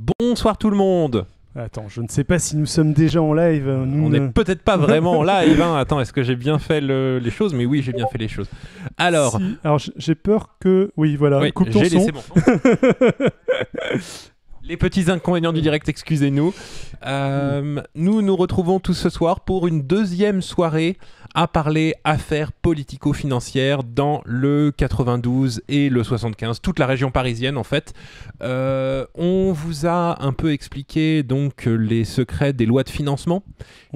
Bonsoir tout le monde. Attends, je ne sais pas si nous sommes déjà en live. euh, Nous, On ne- n'est peut-être pas vraiment en live. hein. Attends, est-ce que j'ai bien fait le- les choses? Mais oui, j'ai bien fait les choses. Alors, Si. alors j'ai peur que. Oui, voilà. oui, coupe ton son. laissé mon son. Les petits inconvénients du direct, excusez-nous. Euh, nous nous retrouvons tous ce soir pour une deuxième soirée à parler affaires politico-financières dans le 92 et le 75, toute la région parisienne en fait. Euh, on vous a un peu expliqué donc les secrets des lois de financement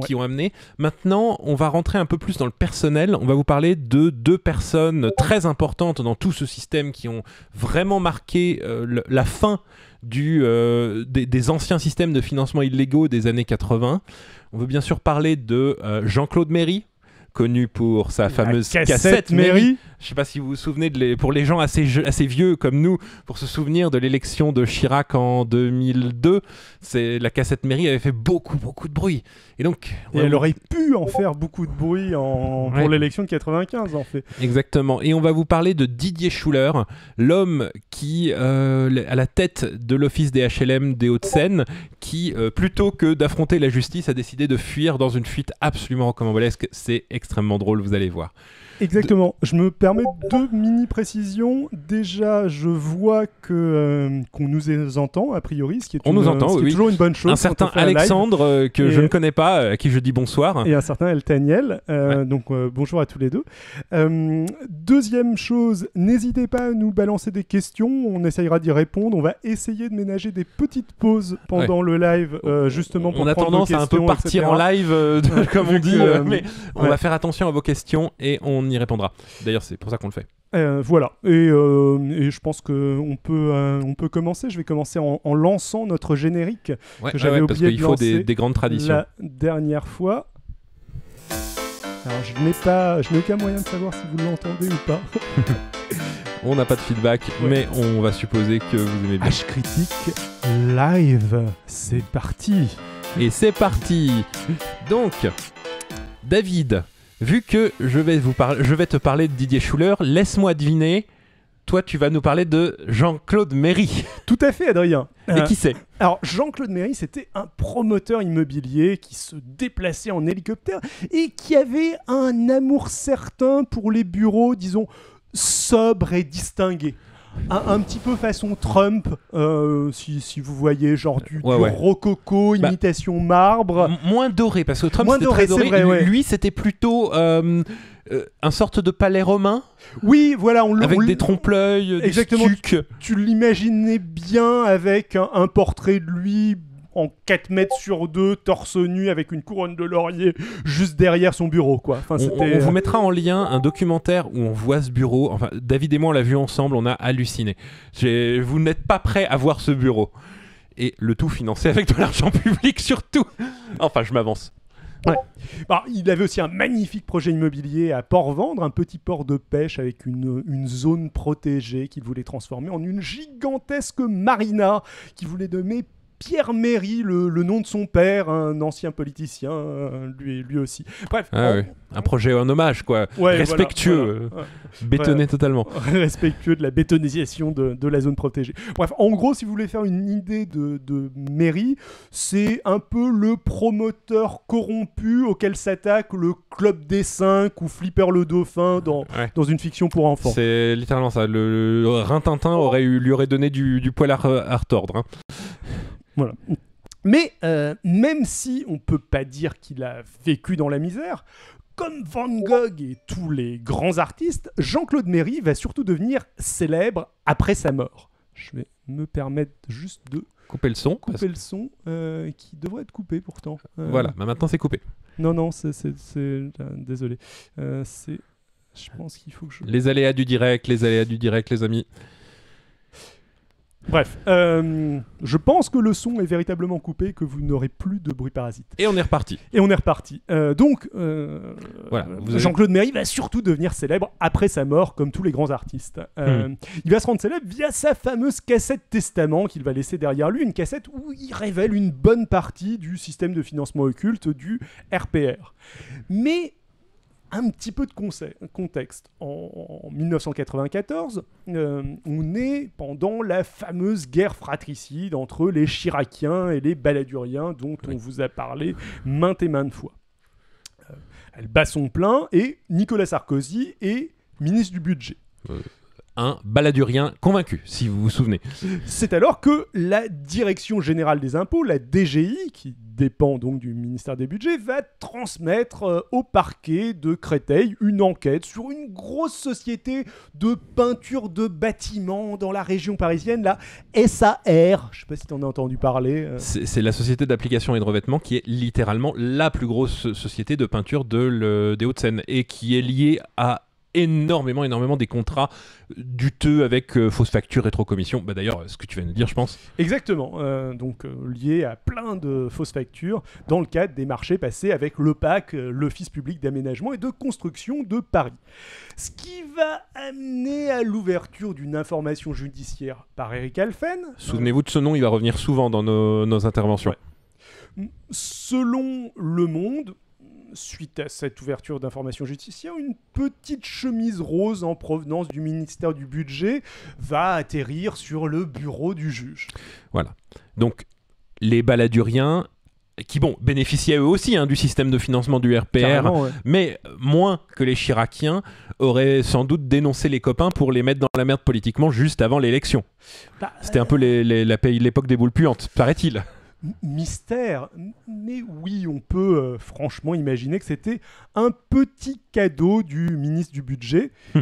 qui ont amené. Maintenant, on va rentrer un peu plus dans le personnel. On va vous parler de deux personnes très importantes dans tout ce système qui ont vraiment marqué euh, la fin du, euh, des, des anciens systèmes de financement illégaux des années 80. On veut bien sûr parler de euh, Jean-Claude Méry, connu pour sa La fameuse cassette, Méry. Je sais pas si vous vous souvenez, de les- pour les gens assez, vieux comme nous, pour se souvenir de l'élection de Chirac en 2002, c'est la cassette mairie avait fait beaucoup, beaucoup de bruit. Et donc, Et elle aurait pu en faire beaucoup de bruit en... Ouais. pour l'élection de 95, en fait. Exactement. Et on va vous parler de Didier Schuller, l'homme qui, euh, à la tête de l'office des HLM des Hauts-de-Seine, qui, euh, plutôt que d'affronter la justice, a décidé de fuir dans une fuite absolument rocambolesque. C'est extrêmement drôle, vous allez voir. Exactement. Je me permets deux mini précisions. Déjà, je vois que euh, qu'on nous entend a priori, ce qui est, On une- nous entend, ce qui est oui. toujours une bonne chose. un certain un live. Alexandre, euh, que je ne connais pas, euh, à qui je dis bonsoir. et un certain Eltaniel. Euh, Donc euh, bonjour à tous les deux. Deuxième chose, n'hésitez pas à nous balancer des questions, on essayera d'y répondre. On va essayer de ménager des petites pauses pendant le live, justement pour on a tendance à un peu partir etc. en live, de- comme on dit, mais on va faire attention à vos questions et on y répondra. D'ailleurs, c'est pour ça qu'on le fait. Euh, voilà, et, euh, et je pense qu'on peut, euh, on peut commencer. Je vais commencer en, en lançant notre générique Ouais, Que j'avais ouais, parce oublié qu'il de faut des, grandes traditions. la dernière fois. Alors je n'ai pas, je n'ai aucun moyen de savoir si vous l'entendez ou pas. On n'a pas de feedback, Ouais. mais on va supposer que vous aimez bien. H critique live, c'est parti. Et c'est parti Donc, David, vu que je vais, vous parler, je vais te parler de Didier Schuller, laisse-moi deviner, toi tu vas nous parler de Jean-Claude Méry. Tout à fait, Adrien. Et Euh, qui c'est? Alors, Jean-Claude Méry, c'était un promoteur immobilier qui se déplaçait en hélicoptère et qui avait un amour certain pour les bureaux, disons, sobres et distingués. Un, un petit peu façon Trump, euh, si, si vous voyez, genre du, Ouais, du ouais. rococo, Bah, imitation marbre. Moins doré, parce que Trump c'était doré, très doré. vrai, Lui- ouais. Lui, c'était plutôt euh, euh, un sorte de palais romain, Oui, voilà, on le avec on des trompe-l'œil, des Exactement. stucs. tu l'imaginais bien avec un, un portrait de lui en 4 mètres sur 2, torse nu, avec une couronne de laurier juste derrière son bureau, quoi. Enfin, On, vous euh, mettra en lien un documentaire où on voit ce bureau. Enfin, David et moi, on l'a vu ensemble, on a halluciné. Vous n'êtes pas prêts à voir ce bureau. Et le tout financé avec de l'argent public, surtout. Enfin, je m'avance. bah, il avait aussi un magnifique projet immobilier à Port-Vendre, un petit port de pêche avec une, une zone protégée qu'il voulait transformer en une gigantesque marina qu'il voulait nommer Pierre Méry, le, le nom de son père, un ancien politicien, euh, lui, lui aussi. Bref, Ah. Un projet en hommage, quoi. ouais, Respectueux, voilà. euh, Ouais. bétonné totalement. respectueux de la bétonisation de, de la zone protégée. Bref, en gros, si vous voulez faire une idée de, de mairie, c'est un peu le promoteur corrompu auquel s'attaque le Club des 5 ou Flipper le Dauphin dans, Ouais. dans une fiction pour enfants. C'est littéralement ça. Le, le Rintintin aurait eu, lui aurait donné du, du poil à, à retordre. hein. Voilà. Mais euh, même si on peut pas dire qu'il a vécu dans la misère, comme Van Gogh et tous les grands artistes, Jean-Claude Méry va surtout devenir célèbre après sa mort. Je vais me permettre juste de Coupez le son. parce- couper le son euh, qui devrait être coupé pourtant. Euh, Voilà, maintenant c'est coupé. Non, non, c'est. désolé. C'est. Je pense qu'il faut que je. Les aléas du direct, les aléas du direct, les amis. Bref, euh, je pense que le son est véritablement coupé, que vous n'aurez plus de bruit parasite. Et on est reparti. Et on est reparti. Euh, donc, euh, Voilà, vous avez- Jean-Claude Méry va surtout devenir célèbre après sa mort, comme tous les grands artistes. Hmm. Il va se rendre célèbre via sa fameuse cassette testament qu'il va laisser derrière lui, une cassette où il révèle une bonne partie du système de financement occulte du RPR. Mais un petit peu de contexte. En, 1994, euh, on est pendant la fameuse guerre fratricide entre les Chiraciens et les Baladuriens, dont on vous a parlé maintes et maintes fois. Euh, elle bat son plein et Nicolas Sarkozy est ministre du budget. Un baladurien convaincu, si vous vous souvenez. C'est alors que la Direction générale des impôts, la DGI, qui dépend donc du ministère des Budgets, va transmettre euh, au parquet de Créteil une enquête sur une grosse société de peinture de bâtiments dans la région parisienne, la SAR. Je ne sais pas si tu en as entendu parler. Euh. C'est la société d'application et de revêtement qui est littéralement la plus grosse société de peinture de des Hauts-de-Seine et qui est liée à énormément, énormément des contrats duteux avec euh, fausses factures, rétrocommissions. Bah, D'ailleurs, ce que tu viens de dire, je pense. Exactement. Euh, donc, euh, lié à plein de fausses factures dans le cadre des marchés passés avec l'OPAC, l'Office public d'aménagement et de construction de Paris. Ce qui va amener à l'ouverture d'une information judiciaire par Eric Alphen. Souvenez-vous de ce nom, il va revenir souvent dans nos, interventions. Selon Le Monde, suite à cette ouverture d'informations judiciaires, une petite chemise rose en provenance du ministère du Budget va atterrir sur le bureau du juge. Voilà. Donc, les baladuriens qui bon bénéficiaient eux aussi hein, du système de financement du RPR, mais moins que les Chiraciens auraient sans doute dénoncé les copains pour les mettre dans la merde politiquement juste avant l'élection. Bah, C'était un peu l'époque des boules puantes, paraît-il mystère, mais oui, on peut euh, franchement imaginer que c'était un petit cadeau du ministre du Budget.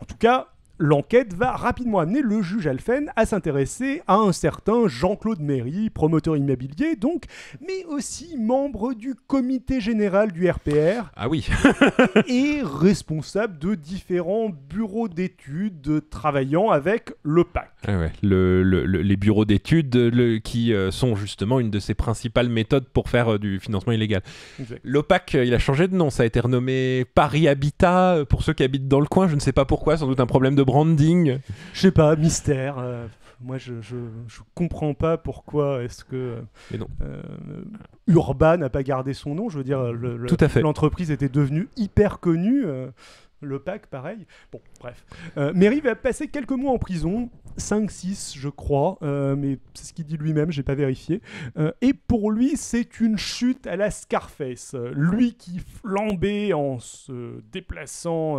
En tout cas, L'enquête va rapidement amener le juge Alphen à s'intéresser à un certain Jean-Claude Méry, promoteur immobilier donc, mais aussi membre du comité général du RPR. Ah oui Et responsable de différents bureaux d'études travaillant avec l'OPAC. Ah ouais, les bureaux d'études qui euh, sont justement une de ses principales méthodes pour faire euh, du financement illégal. L'OPAC, euh, il a changé de nom, ça a été renommé Paris Habitat pour ceux qui habitent dans le coin, je ne sais pas pourquoi, sans doute un problème de branding Je sais pas, mystère. Euh, moi, je, je, comprends pas pourquoi est-ce que euh, Urban n'a pas gardé son nom. Je veux dire, l'entreprise était devenue hyper connue. Euh, le PAC, pareil. Bon, bref. Euh, Mary va passer quelques mois en prison, 5-6 je crois, euh, mais c'est ce qu'il dit lui-même, j'ai pas vérifié. Euh, et pour lui, c'est une chute à la Scarface. Lui qui flambait en se déplaçant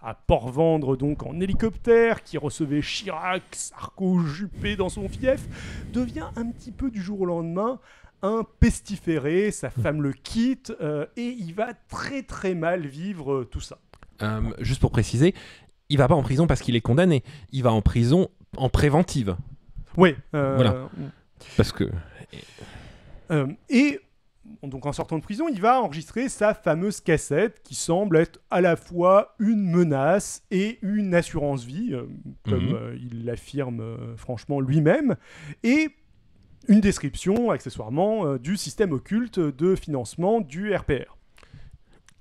à Port-Vendre, donc en hélicoptère, qui recevait Chirac, Sarko, Juppé dans son fief, devient un petit peu du jour au lendemain un pestiféré, sa femme le quitte, et il va très très mal vivre tout ça. Euh, juste pour préciser, il va pas en prison parce qu'il est condamné. Il va en prison en préventive. Oui. Euh, voilà. Parce que. Euh, et donc en sortant de prison, il va enregistrer sa fameuse cassette qui semble être à la fois une menace et une assurance vie, comme mhm. il l'affirme franchement lui-même, et une description accessoirement du système occulte de financement du RPR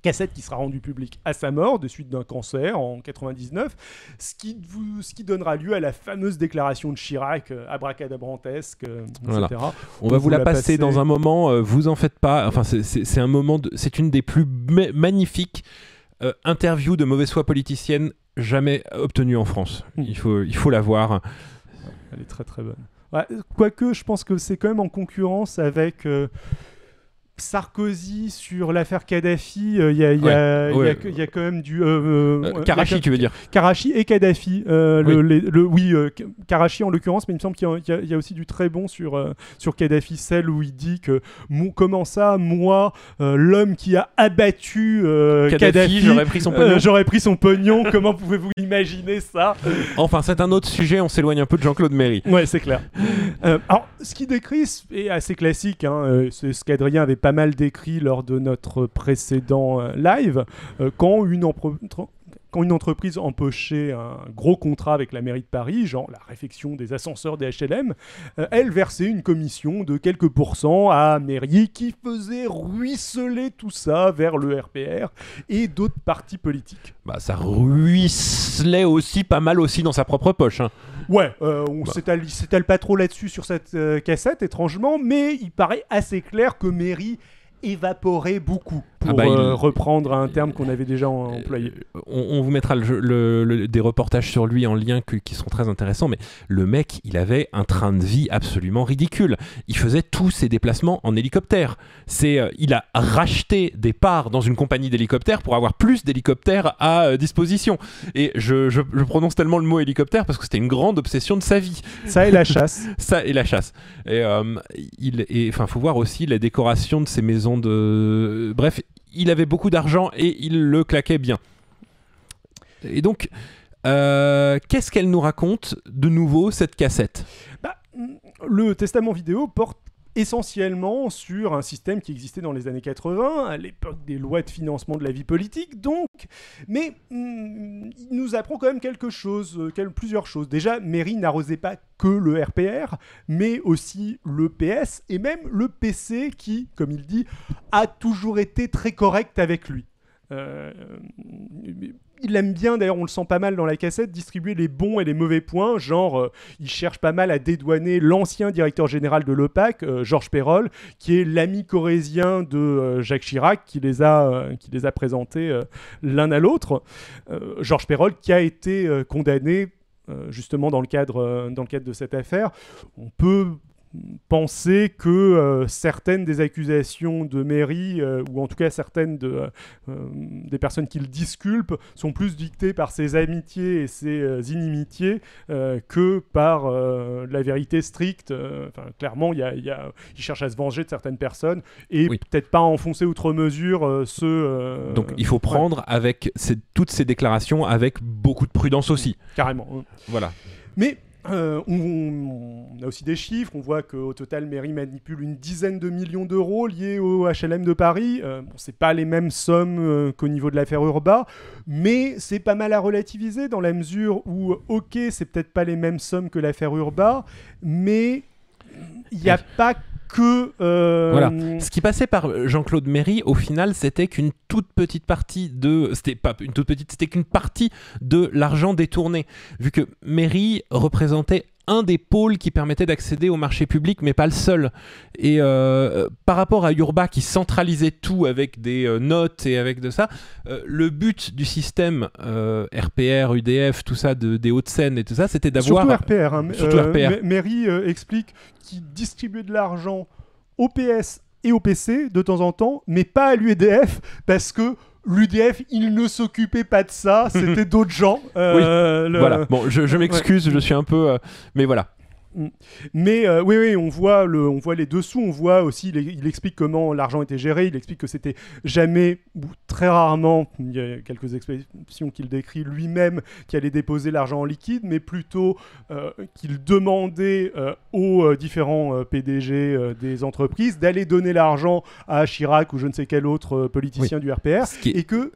cassette qui sera rendue publique à sa mort de suite d'un cancer en 99, ce qui, ce qui donnera lieu à la fameuse déclaration de Chirac, euh, abracadabrantesque, euh, etc. On, va vous la, passer, dans un moment, euh, vous en faites pas. Enfin, c'est un moment, c'est une des plus magnifiques interviews de mauvaise foi politicienne jamais obtenues en France. Hmm. Il faut, il faut la voir. Elle est très très bonne. quoique, je pense que c'est quand même en concurrence avec Sarkozy sur l'affaire Kadhafi, il y, a quand même du. Euh, euh, Karachi, tu veux dire Karachi et Kadhafi. Euh, oui, le, oui Karachi en l'occurrence, mais il me semble qu'il y, a aussi du très bon sur, sur Kadhafi, celle où il dit que comment ça, moi, l'homme qui a abattu Kadhafi, j'aurais pris son pognon. j'aurais pris son pognon. comment pouvez-vous imaginer ça? Enfin, c'est un autre sujet, on s'éloigne un peu de Jean-Claude Méry. Ouais, c'est clair. alors, ce qui décrit est assez classique. Hein, c'est ce qu'Adrien avait pas mal décrit lors de notre précédent euh, live, euh, quand une, quand une entreprise empochait un gros contrat avec la mairie de Paris, genre la réfection des ascenseurs des HLM, euh, elle versait une commission de quelques pourcents à mairie qui faisait ruisseler tout ça vers le RPR et d'autres partis politiques. Bah ça ruisselait aussi pas mal aussi dans sa propre poche. Hein. Ouais, euh, on bah. s'étale pas trop là-dessus sur cette euh, cassette, étrangement, mais il paraît assez clair que Mairie évaporait beaucoup. Pour Ah bah, il- euh, reprendre un terme qu'on avait déjà employé. Euh, on, on vous mettra le jeu- le- le- des reportages sur lui en lien que- qui seront très intéressants, mais le mec, il avait un train de vie absolument ridicule. Il faisait tous ses déplacements en hélicoptère. C'est, euh, il a racheté des parts dans une compagnie d'hélicoptères pour avoir plus d'hélicoptères à euh, disposition. Et je, je- je prononce tellement le mot hélicoptère parce que c'était une grande obsession de sa vie. Ça et la chasse. Ça et la chasse. Et euh, il, enfin, faut voir aussi la décoration de ses maisons de. Bref, il avait beaucoup d'argent et il le claquait bien. Et donc, euh, qu'est-ce qu'elle nous raconte de nouveau cette cassette? Bah, le testament vidéo porte essentiellement sur un système qui existait dans les années 80, à l'époque des lois de financement de la vie politique, donc, mais hum, il nous apprend quand même quelque chose, euh, plusieurs choses. Déjà, Mairie n'arrosait pas que le RPR, mais aussi le PS et même le PC qui, comme il dit, a toujours été très correct avec lui. Euh, il aime bien, d'ailleurs, on le sent pas mal dans la cassette, distribuer les bons et les mauvais points. Genre, euh, il cherche pas mal à dédouaner l'ancien directeur général de l'OPAC, euh, Georges Perrol, qui est l'ami corésien de euh, Jacques Chirac, qui les a, qui les a présentés l'un à l'autre. Georges Perrol qui a été condamné justement dans le, cadre, dans le cadre de cette affaire. On peut penser que euh, certaines des accusations de mairie, euh, ou en tout cas certaines de, euh, des personnes qui le disculpent, sont plus dictées par ses amitiés et ses inimitiés que par la vérité stricte. Enfin, clairement, il y a, il y a- il cherche à se venger de certaines personnes et Oui. peut-être pas enfoncer outre mesure ceux. euh, Donc, il faut prendre avec ces- toutes ces déclarations avec beaucoup de prudence aussi. carrément. Voilà. Mais euh, on, on a aussi des chiffres. On voit qu'au total, Mairie manipule une dizaine de millions d'euros liés au HLM de Paris. Euh, bon, c'est pas les mêmes sommes euh, qu'au niveau de l'affaire Urba, mais c'est pas mal à relativiser dans la mesure où, ok, c'est peut-être pas les mêmes sommes que l'affaire Urba, mais il n'y a pas que. euh, Voilà. Ce qui passait par Jean-Claude Méry, au final, c'était qu'une toute petite partie de. C'était pas une toute petite, c'était qu'une partie de l'argent détourné. Vu que Méry représentait un des pôles qui permettait d'accéder au marché public, mais pas le seul. Et euh, par rapport à Urba qui centralisait tout avec des euh, notes et avec de ça, euh, le but du système RPR, UDF, tout ça, de, des Hauts-de-Seine et tout ça, c'était d'avoir. Surtout RPR. hein. Surtout RPR. Ma- Mairie explique qu'il distribuait de l'argent au PS et au PC de temps en temps, mais pas à l'UDF parce que l'UDF, il ne s'occupait pas de ça, c'était d'autres gens. Euh, le- Voilà. Bon, je, je m'excuse, je suis un peu. euh, mais voilà. Mais euh, oui, oui, on voit, le, on voit les dessous, on voit aussi, il, il explique comment l'argent était géré, il explique que c'était jamais, ou très rarement, il y a quelques expressions qu'il décrit lui-même, qui allait déposer l'argent en liquide, mais plutôt euh, qu'il demandait euh, aux différents PDG des entreprises d'aller donner l'argent à Chirac ou je ne sais quel autre politicien du RPR, qui et que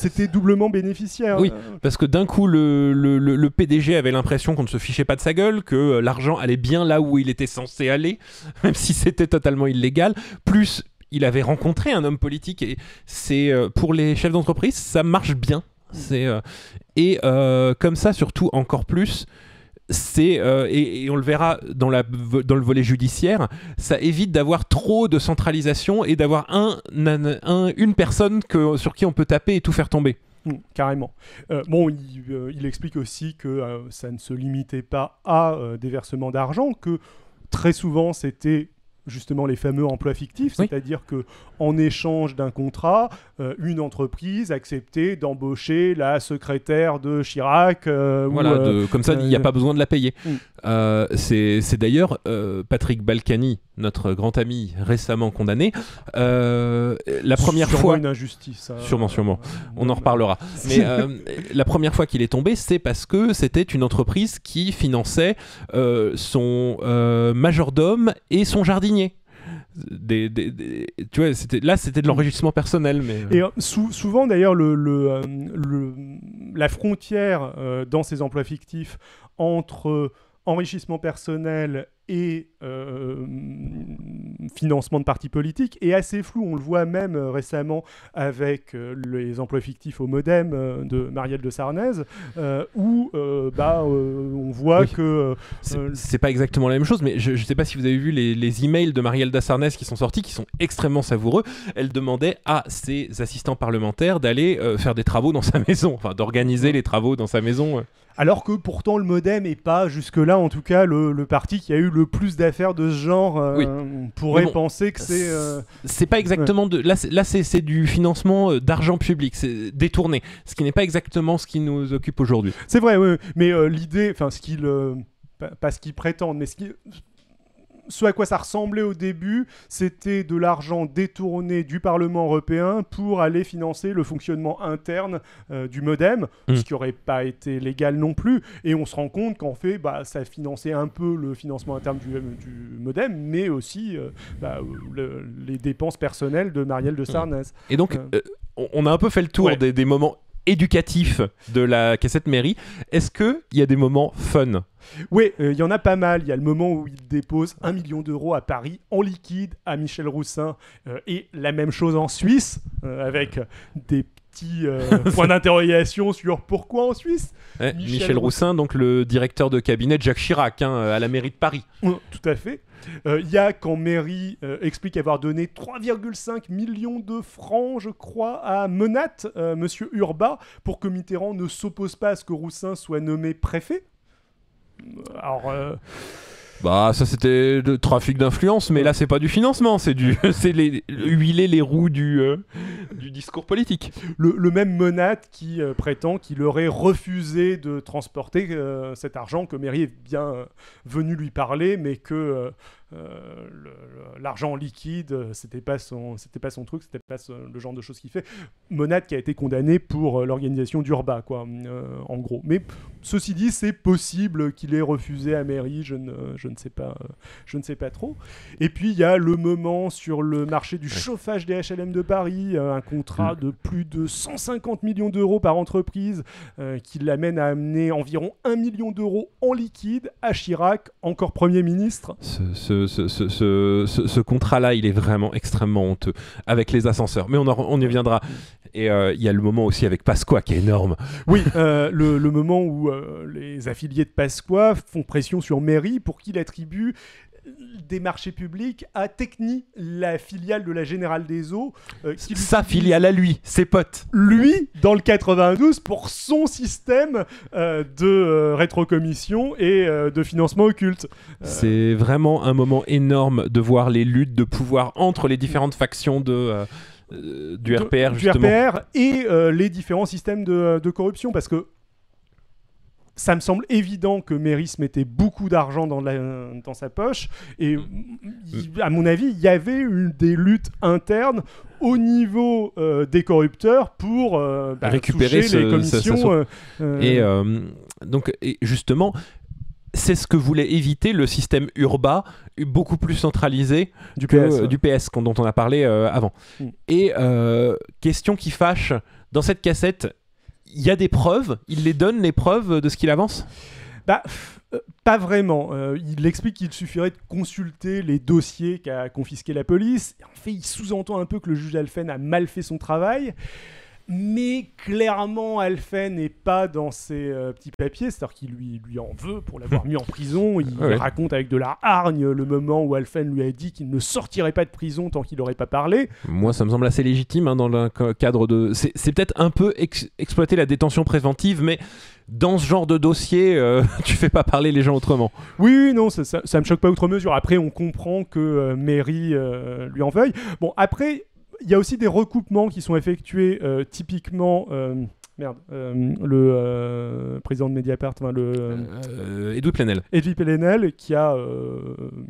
c'était doublement bénéficiaire. Oui. Parce que d'un coup, le, PDG avait l'impression qu'on ne se fichait pas de sa gueule, que euh, l'argent allait bien là où il était censé aller, même si c'était totalement illégal. Plus, il avait rencontré un homme politique et c'est euh, pour les chefs d'entreprise, ça marche bien. C'est euh, et comme ça, surtout encore plus. C'est euh, et, on le verra dans, la, dans le volet judiciaire, ça évite d'avoir trop de centralisation et d'avoir un, un- un- une personne que, sur qui on peut taper et tout faire tomber. Mm, carrément. Euh, bon, il, euh, il explique aussi que ça ne se limitait pas à des versements d'argent, que très souvent c'était justement les fameux emplois fictifs, Oui. c'est-à-dire que en échange d'un contrat, euh, une entreprise acceptait d'embaucher la secrétaire de Chirac. euh, Voilà, euh, de- comme ça, il n'y a pas besoin de la payer. Mm. C'est d'ailleurs Patrick Balkany, notre grand ami récemment condamné, la première sûrement fois. une injustice. hein. Sûrement, sûrement. On en reparlera. Mais la première fois qu'il est tombé, c'est parce que c'était une entreprise qui finançait son majordome et son jardinier. Tu vois, là, c'était de l'enrichissement personnel, mais Et euh, sou- souvent, d'ailleurs, le, le, euh, la frontière euh, dans ces emplois fictifs entre enrichissement personnel et euh, financement de partis politiques est assez flou. On le voit même récemment avec les emplois fictifs au modem de Marielle de Sarnez, où bah, on voit que... c'est pas exactement la même chose, mais je ne sais pas si vous avez vu les, les emails de Marielle de Sarnez qui sont sortis, qui sont extrêmement savoureux. Elle demandait à ses assistants parlementaires d'aller faire des travaux dans sa maison, enfin d'organiser les travaux dans sa maison. Alors que pourtant le modem n'est pas jusque-là, en tout cas, le, parti qui a eu le plus d'affaires de ce genre. Euh, on pourrait penser que c'est. Euh, c'est pas exactement de. Là, là c'est du financement euh, d'argent public, c'est détourné. Ce qui n'est pas exactement ce qui nous occupe aujourd'hui. C'est vrai, oui. Mais l'idée, enfin, ce qu'il. pas ce qu'ils prétendent, mais ce qui ce à quoi ça ressemblait au début, c'était de l'argent détourné du Parlement européen pour aller financer le fonctionnement interne euh, du modem, hmm. ce qui n'aurait pas été légal non plus. Et on se rend compte qu'en fait, bah, ça finançait un peu le financement interne du, modem, mais aussi euh, bah, les dépenses personnelles de Marielle de hmm. Sarnez. Et donc, euh, on a un peu fait le tour des, des moments éducatifs de la cassette mairie. Est-ce qu'il y a des moments fun oui, euh, il y en a pas mal. Il y a le moment où il dépose un million d'euros à Paris en liquide à Michel Roussin euh, et la même chose en Suisse euh, avec des petits points d'interrogation sur pourquoi en Suisse. Michel, Roussin, donc le directeur de cabinet de Jacques Chirac hein, à la mairie de Paris. tout à fait. Il y a quand mairie explique avoir donné 3,5 millions de francs, je crois, à Menat, Monsieur Urba, pour que Mitterrand ne s'oppose pas à ce que Roussin soit nommé préfet. Alors. Euh, bah ça c'était le trafic d'influence, mais là c'est pas du financement, c'est du c'est les, huiler les roues du, euh, du discours politique. Le, même Monat qui euh, prétend qu'il aurait refusé de transporter cet argent, que Mairie est bien venu lui parler, mais que euh, l'argent liquide, euh, c'était pas son, c'était pas son truc, c'était pas le genre de choses qu'il fait. Monade qui a été condamné pour euh, l'organisation d'Urba, quoi, en gros. Mais ceci dit, c'est possible qu'il ait refusé à mairie, je ne, je ne sais pas, je ne sais pas trop. Et puis il y a le moment sur le marché du chauffage des HLM de Paris, un contrat mm. de plus de 150 millions d'euros par entreprise, qui l'amène à amener environ 1 million d'euros en liquide à Chirac, encore Premier ministre. ce ce, contrat-là, il est vraiment extrêmement honteux avec les ascenseurs. Mais on, y reviendra. Et euh, il y a le moment aussi avec Pasqua qui est énorme. Oui, euh, le, moment où euh, les affiliés de Pasqua font pression sur Mairie pour qu'il attribue des marchés publics à Techni, la filiale de la Générale des Eaux. Euh, Sa filiale à lui, ses potes. Lui, dans le 92, pour son système euh, de euh, rétrocommission et de financement occulte. C'est vraiment un moment énorme de voir les luttes de pouvoir entre les différentes factions de... du RPR, justement. Du RPR et les différents systèmes de, de corruption, parce que ça me semble évident que Méris mettait beaucoup d'argent dans, dans sa poche. Et à mon avis, il y avait une, des luttes internes au niveau euh, des corrupteurs pour euh, bah, récupérer les commissions. Euh, et donc, et justement, c'est ce que voulait éviter le système Urba, beaucoup plus centralisé du PS, du PS dont on a parlé avant. Mm. Et question qui fâche, dans cette cassette, il y a des preuves Il les donne, les preuves de ce qu'il avance? Bah, euh, pas vraiment. Euh, il explique qu'il suffirait de consulter les dossiers qu'a confisqué la police. En fait, il sous-entend un peu que le juge Alphen a mal fait son travail mais clairement Alphen n'est pas dans ses euh, petits papiers, c'est-à-dire qu'il lui, lui en veut pour l'avoir mis en prison. Il raconte avec de la hargne le moment où Alphen lui a dit qu'il ne sortirait pas de prison tant qu'il n'aurait pas parlé. Moi, ça me semble assez légitime hein, dans le cadre de. C'est peut-être un peu exploiter la détention préventive, mais dans ce genre de dossier, euh, tu fais pas parler les gens autrement. Oui, non, ça, ça, me choque pas outre mesure. Après, on comprend que euh, Mary lui en veuille. Bon, après, il y a aussi des recoupements qui sont effectués euh, typiquement. Euh, merde, euh, le président de Mediapart, enfin le. Edouard Plenel. Edouard Plenel, qui, a,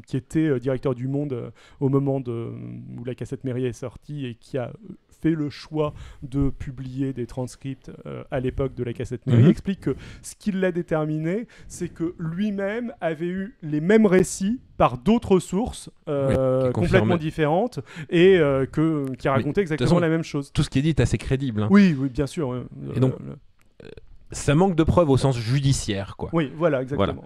qui était directeur du Monde au moment de, où la cassette mairie est sortie et qui a fait le choix de publier des transcripts euh, à l'époque de la cassette mairie, mhm. explique que ce qui l'a déterminé, c'est que lui-même avait eu les mêmes récits par d'autres sources euh, complètement différentes et euh, que, qui racontaient exactement la même chose. Tout ce qui est dit est assez crédible. Hein. Oui, oui, bien sûr. Et donc, ça manque de preuves au sens judiciaire, quoi. Oui, voilà, exactement.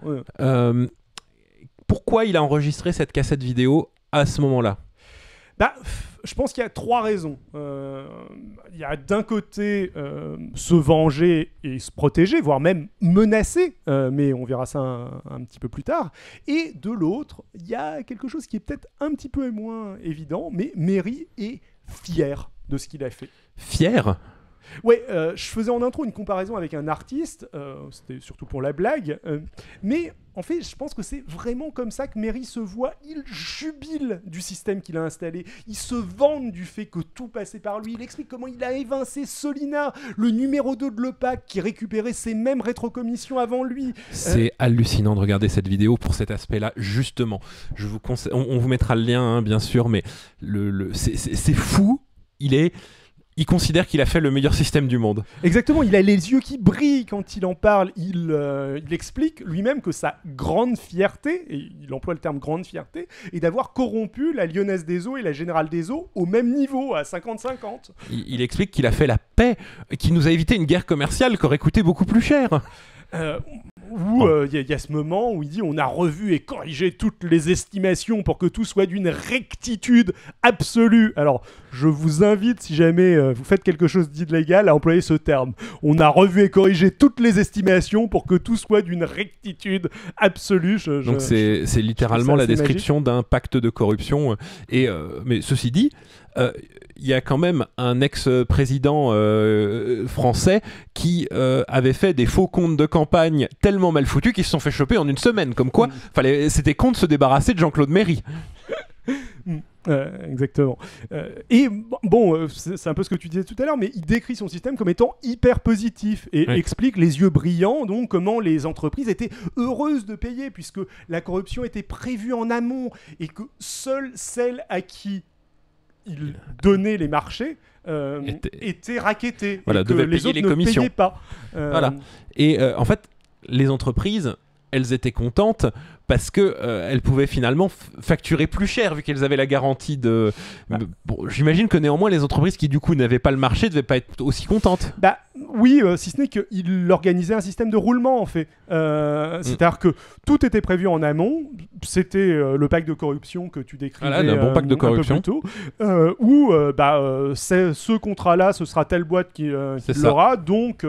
pourquoi il a enregistré cette cassette vidéo à ce moment-là? Bah, je pense qu'il y a trois raisons. Euh, il y a d'un côté euh, se venger et se protéger, voire même menacer, euh, mais on verra ça un, un petit peu plus tard. Et de l'autre, il y a quelque chose qui est peut-être un petit peu moins évident, mais Mary est fier de ce qu'il a fait. Fier Ouais, euh, je faisais en intro une comparaison avec un artiste, euh, c'était surtout pour la blague, euh, mais en fait, je pense que c'est vraiment comme ça que Mary se voit. Il jubile du système qu'il a installé. Il se vante du fait que tout passait par lui. Il explique comment il a évincé Solina, le numéro 2 de l'EPAC, qui récupérait ses mêmes rétrocommissions avant lui. C'est hallucinant de regarder cette vidéo pour cet aspect-là, justement. Je vous conseille, on, vous mettra le lien, hein, bien sûr, mais c'est fou. Il est. Il considère qu'il a fait le meilleur système du monde. Exactement, il a les yeux qui brillent quand il en parle. Il, euh, il explique lui-même que sa grande fierté, et il emploie le terme grande fierté, est d'avoir corrompu la Lyonnaise des Eaux et la Générale des Eaux au même niveau, à 50-50. Il, il explique qu'il a fait la paix, qu'il nous a évité une guerre commerciale qui aurait coûté beaucoup plus cher. Euh, où euh, il y, a- il y a ce moment où il dit on a revu et corrigé toutes les estimations pour que tout soit d'une rectitude absolue. Alors, je vous invite, si jamais euh, vous faites quelque chose d'illégal, à employer ce terme. On a revu et corrigé toutes les estimations pour que tout soit d'une rectitude absolue. Je- je- Donc c'est littéralement la description d'un pacte de corruption. euh, Et euh, mais ceci dit, euh, il y a quand même un ex-président euh, français qui euh, avait fait des faux comptes de campagne tellement mal foutus qu'ils se sont fait choper en une semaine. Comme quoi, Mm. fallait, c'était con de se débarrasser de Jean-Claude Méry. Euh, exactement. Euh, et bon, euh, c'est c'est un peu ce que tu disais tout à l'heure, mais il décrit son système comme étant hyper positif et Oui. explique les yeux brillants, donc comment les entreprises étaient heureuses de payer puisque la corruption était prévue en amont et que seules celles à qui il donnait les marchés euh, Était- étaient racketées Voilà, et que les payer autres les ne commissions. payaient pas. Euh, Voilà. Et euh, en fait, les entreprises, elles étaient contentes parce que euh, elles pouvaient finalement facturer plus cher vu qu'elles avaient la garantie de. Ah. Bon, J'imagine que néanmoins les entreprises qui du coup n'avaient pas le marché devaient pas être aussi contentes. Bah oui, euh, si ce n'est qu'il organisait un système de roulement en fait. Mm. Euh, C'est-à-dire que tout était prévu en amont. C'était le pacte de corruption que tu décrivais. Voilà, un bon pacte de corruption. tôt, où bah, ce contrat-là, ce sera telle boîte qui, qui l'aura. Donc,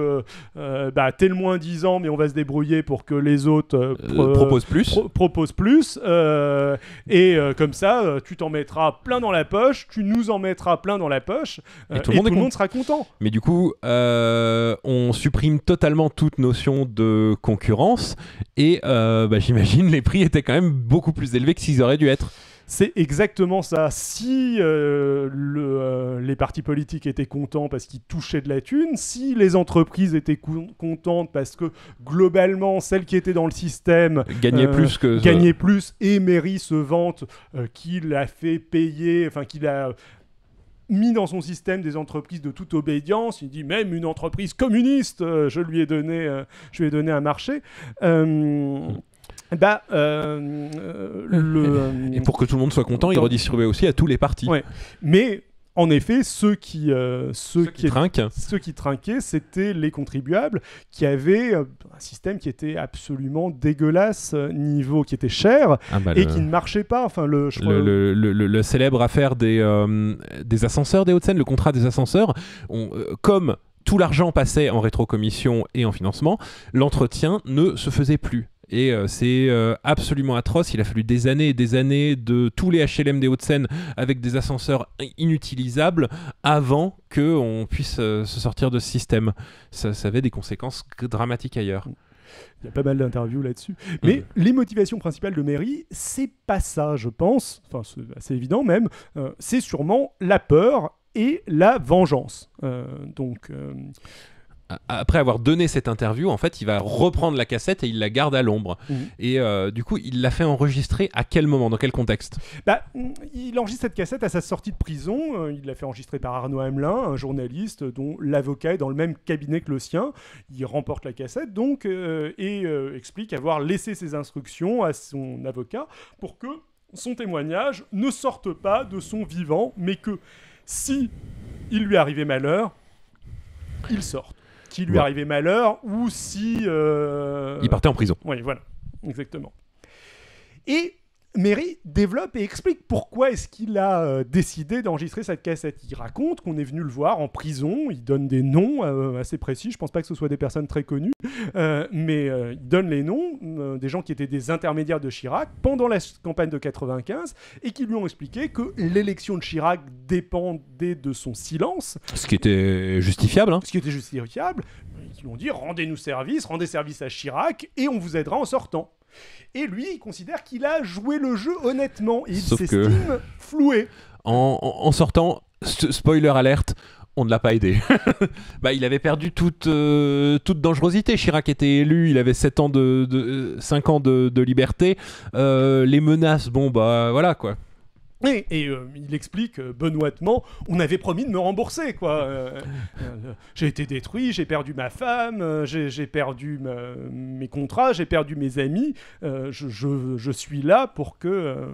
bah, t'es le moins 10 ans, mais on va se débrouiller pour que les autres euh, Euh, pro- propose plus. Pro- proposent plus. euh, et euh, comme ça, euh, tu t'en mettras plein dans la poche, tu nous en mettras plein dans la poche. Et tout le monde sera content. Mais du coup, on supprime totalement toute notion de concurrence et bah, j'imagine les prix étaient quand même beaucoup plus élevés que s'ils auraient dû être. C'est exactement ça. Si euh, le, euh, les partis politiques étaient contents parce qu'ils touchaient de la thune, si les entreprises étaient contentes parce que globalement celles qui étaient dans le système Gagner Euh, plus que. gagnaient plus et Mairie se vante qu'il a fait payer, enfin qu'il a mis dans son système des entreprises de toute obédience. Il dit même une entreprise communiste, je lui ai donné, je lui ai donné un marché. Bah, euh, euh, le, Et pour que tout le monde soit content, il redistribuait aussi à tous les partis. Ouais. Mais en effet, ceux qui, euh, ceux Ceux qui qui, trinquent. ceux qui trinquaient, c'était les contribuables qui avaient euh, un système qui était absolument dégueulasse, niveau qui était cher Ah bah, et le- qui ne marchait pas. Enfin, le, je crois- le, le- le- le- le célèbre affaire des, euh, des ascenseurs des Hauts-de-Seine, le contrat des ascenseurs, on- comme tout l'argent passait en rétrocommission et en financement, l'entretien ne se faisait plus. Et euh, c'est euh, absolument atroce. Il a fallu des années et des années de tous les HLM des Hauts-de-Seine avec des ascenseurs inutilisables avant qu'on puisse euh, se sortir de ce système. Ça, ça avait des conséquences dramatiques ailleurs. Il y a pas mal d'interviews là-dessus. Mais les motivations principales de Mary, c'est pas ça, je pense. Enfin, c'est assez évident même. C'est sûrement la peur et la vengeance. Donc, Après avoir donné cette interview, en fait, il va reprendre la cassette et il la garde à l'ombre. Mhm. Et euh, du coup, il l'a fait enregistrer à quel moment, dans quel contexte? Bah, mm, il enregistre cette cassette à sa sortie de prison. Euh, il l'a fait enregistrer par Arnaud Hamelin, un journaliste dont l'avocat est dans le même cabinet que le sien. Il remporte la cassette donc euh, et euh, explique avoir laissé ses instructions à son avocat pour que son témoignage ne sorte pas de son vivant, mais que si il lui arrivait malheur, il sorte. Lui Ouais. arrivait malheur ou si euh, Il partait en prison. oui, voilà, exactement. Et Méry développe et explique pourquoi est-ce qu'il a euh, décidé d'enregistrer cette cassette. Il raconte qu'on est venu le voir en prison, il donne des noms euh, assez précis, je pense pas que ce soit des personnes très connues, euh, mais il donne les noms des gens qui étaient des intermédiaires de Chirac pendant la campagne de 95 et qui lui ont expliqué que l'élection de Chirac dépendait de son silence, Ce qui était justifiable. hein. ce qui était justifiable. Ils lui ont dit rendez-nous service, rendez service à Chirac et on vous aidera en sortant. Et lui, il considère qu'il a joué le jeu honnêtement il que- s'estime floué. En, en- en sortant, spoiler alerte, on ne l'a pas aidé. bah, il avait perdu toute, euh, toute dangerosité. Chirac était élu, il avait 7 ans de, de, 5 ans de, de liberté. Euh, les menaces, bon, bah voilà quoi. Et, euh, il explique euh, benoîtement on avait promis de me rembourser, quoi. Euh, j'ai été détruit, j'ai perdu ma femme, j'ai perdu mes contrats, j'ai perdu mes amis. je suis là pour que.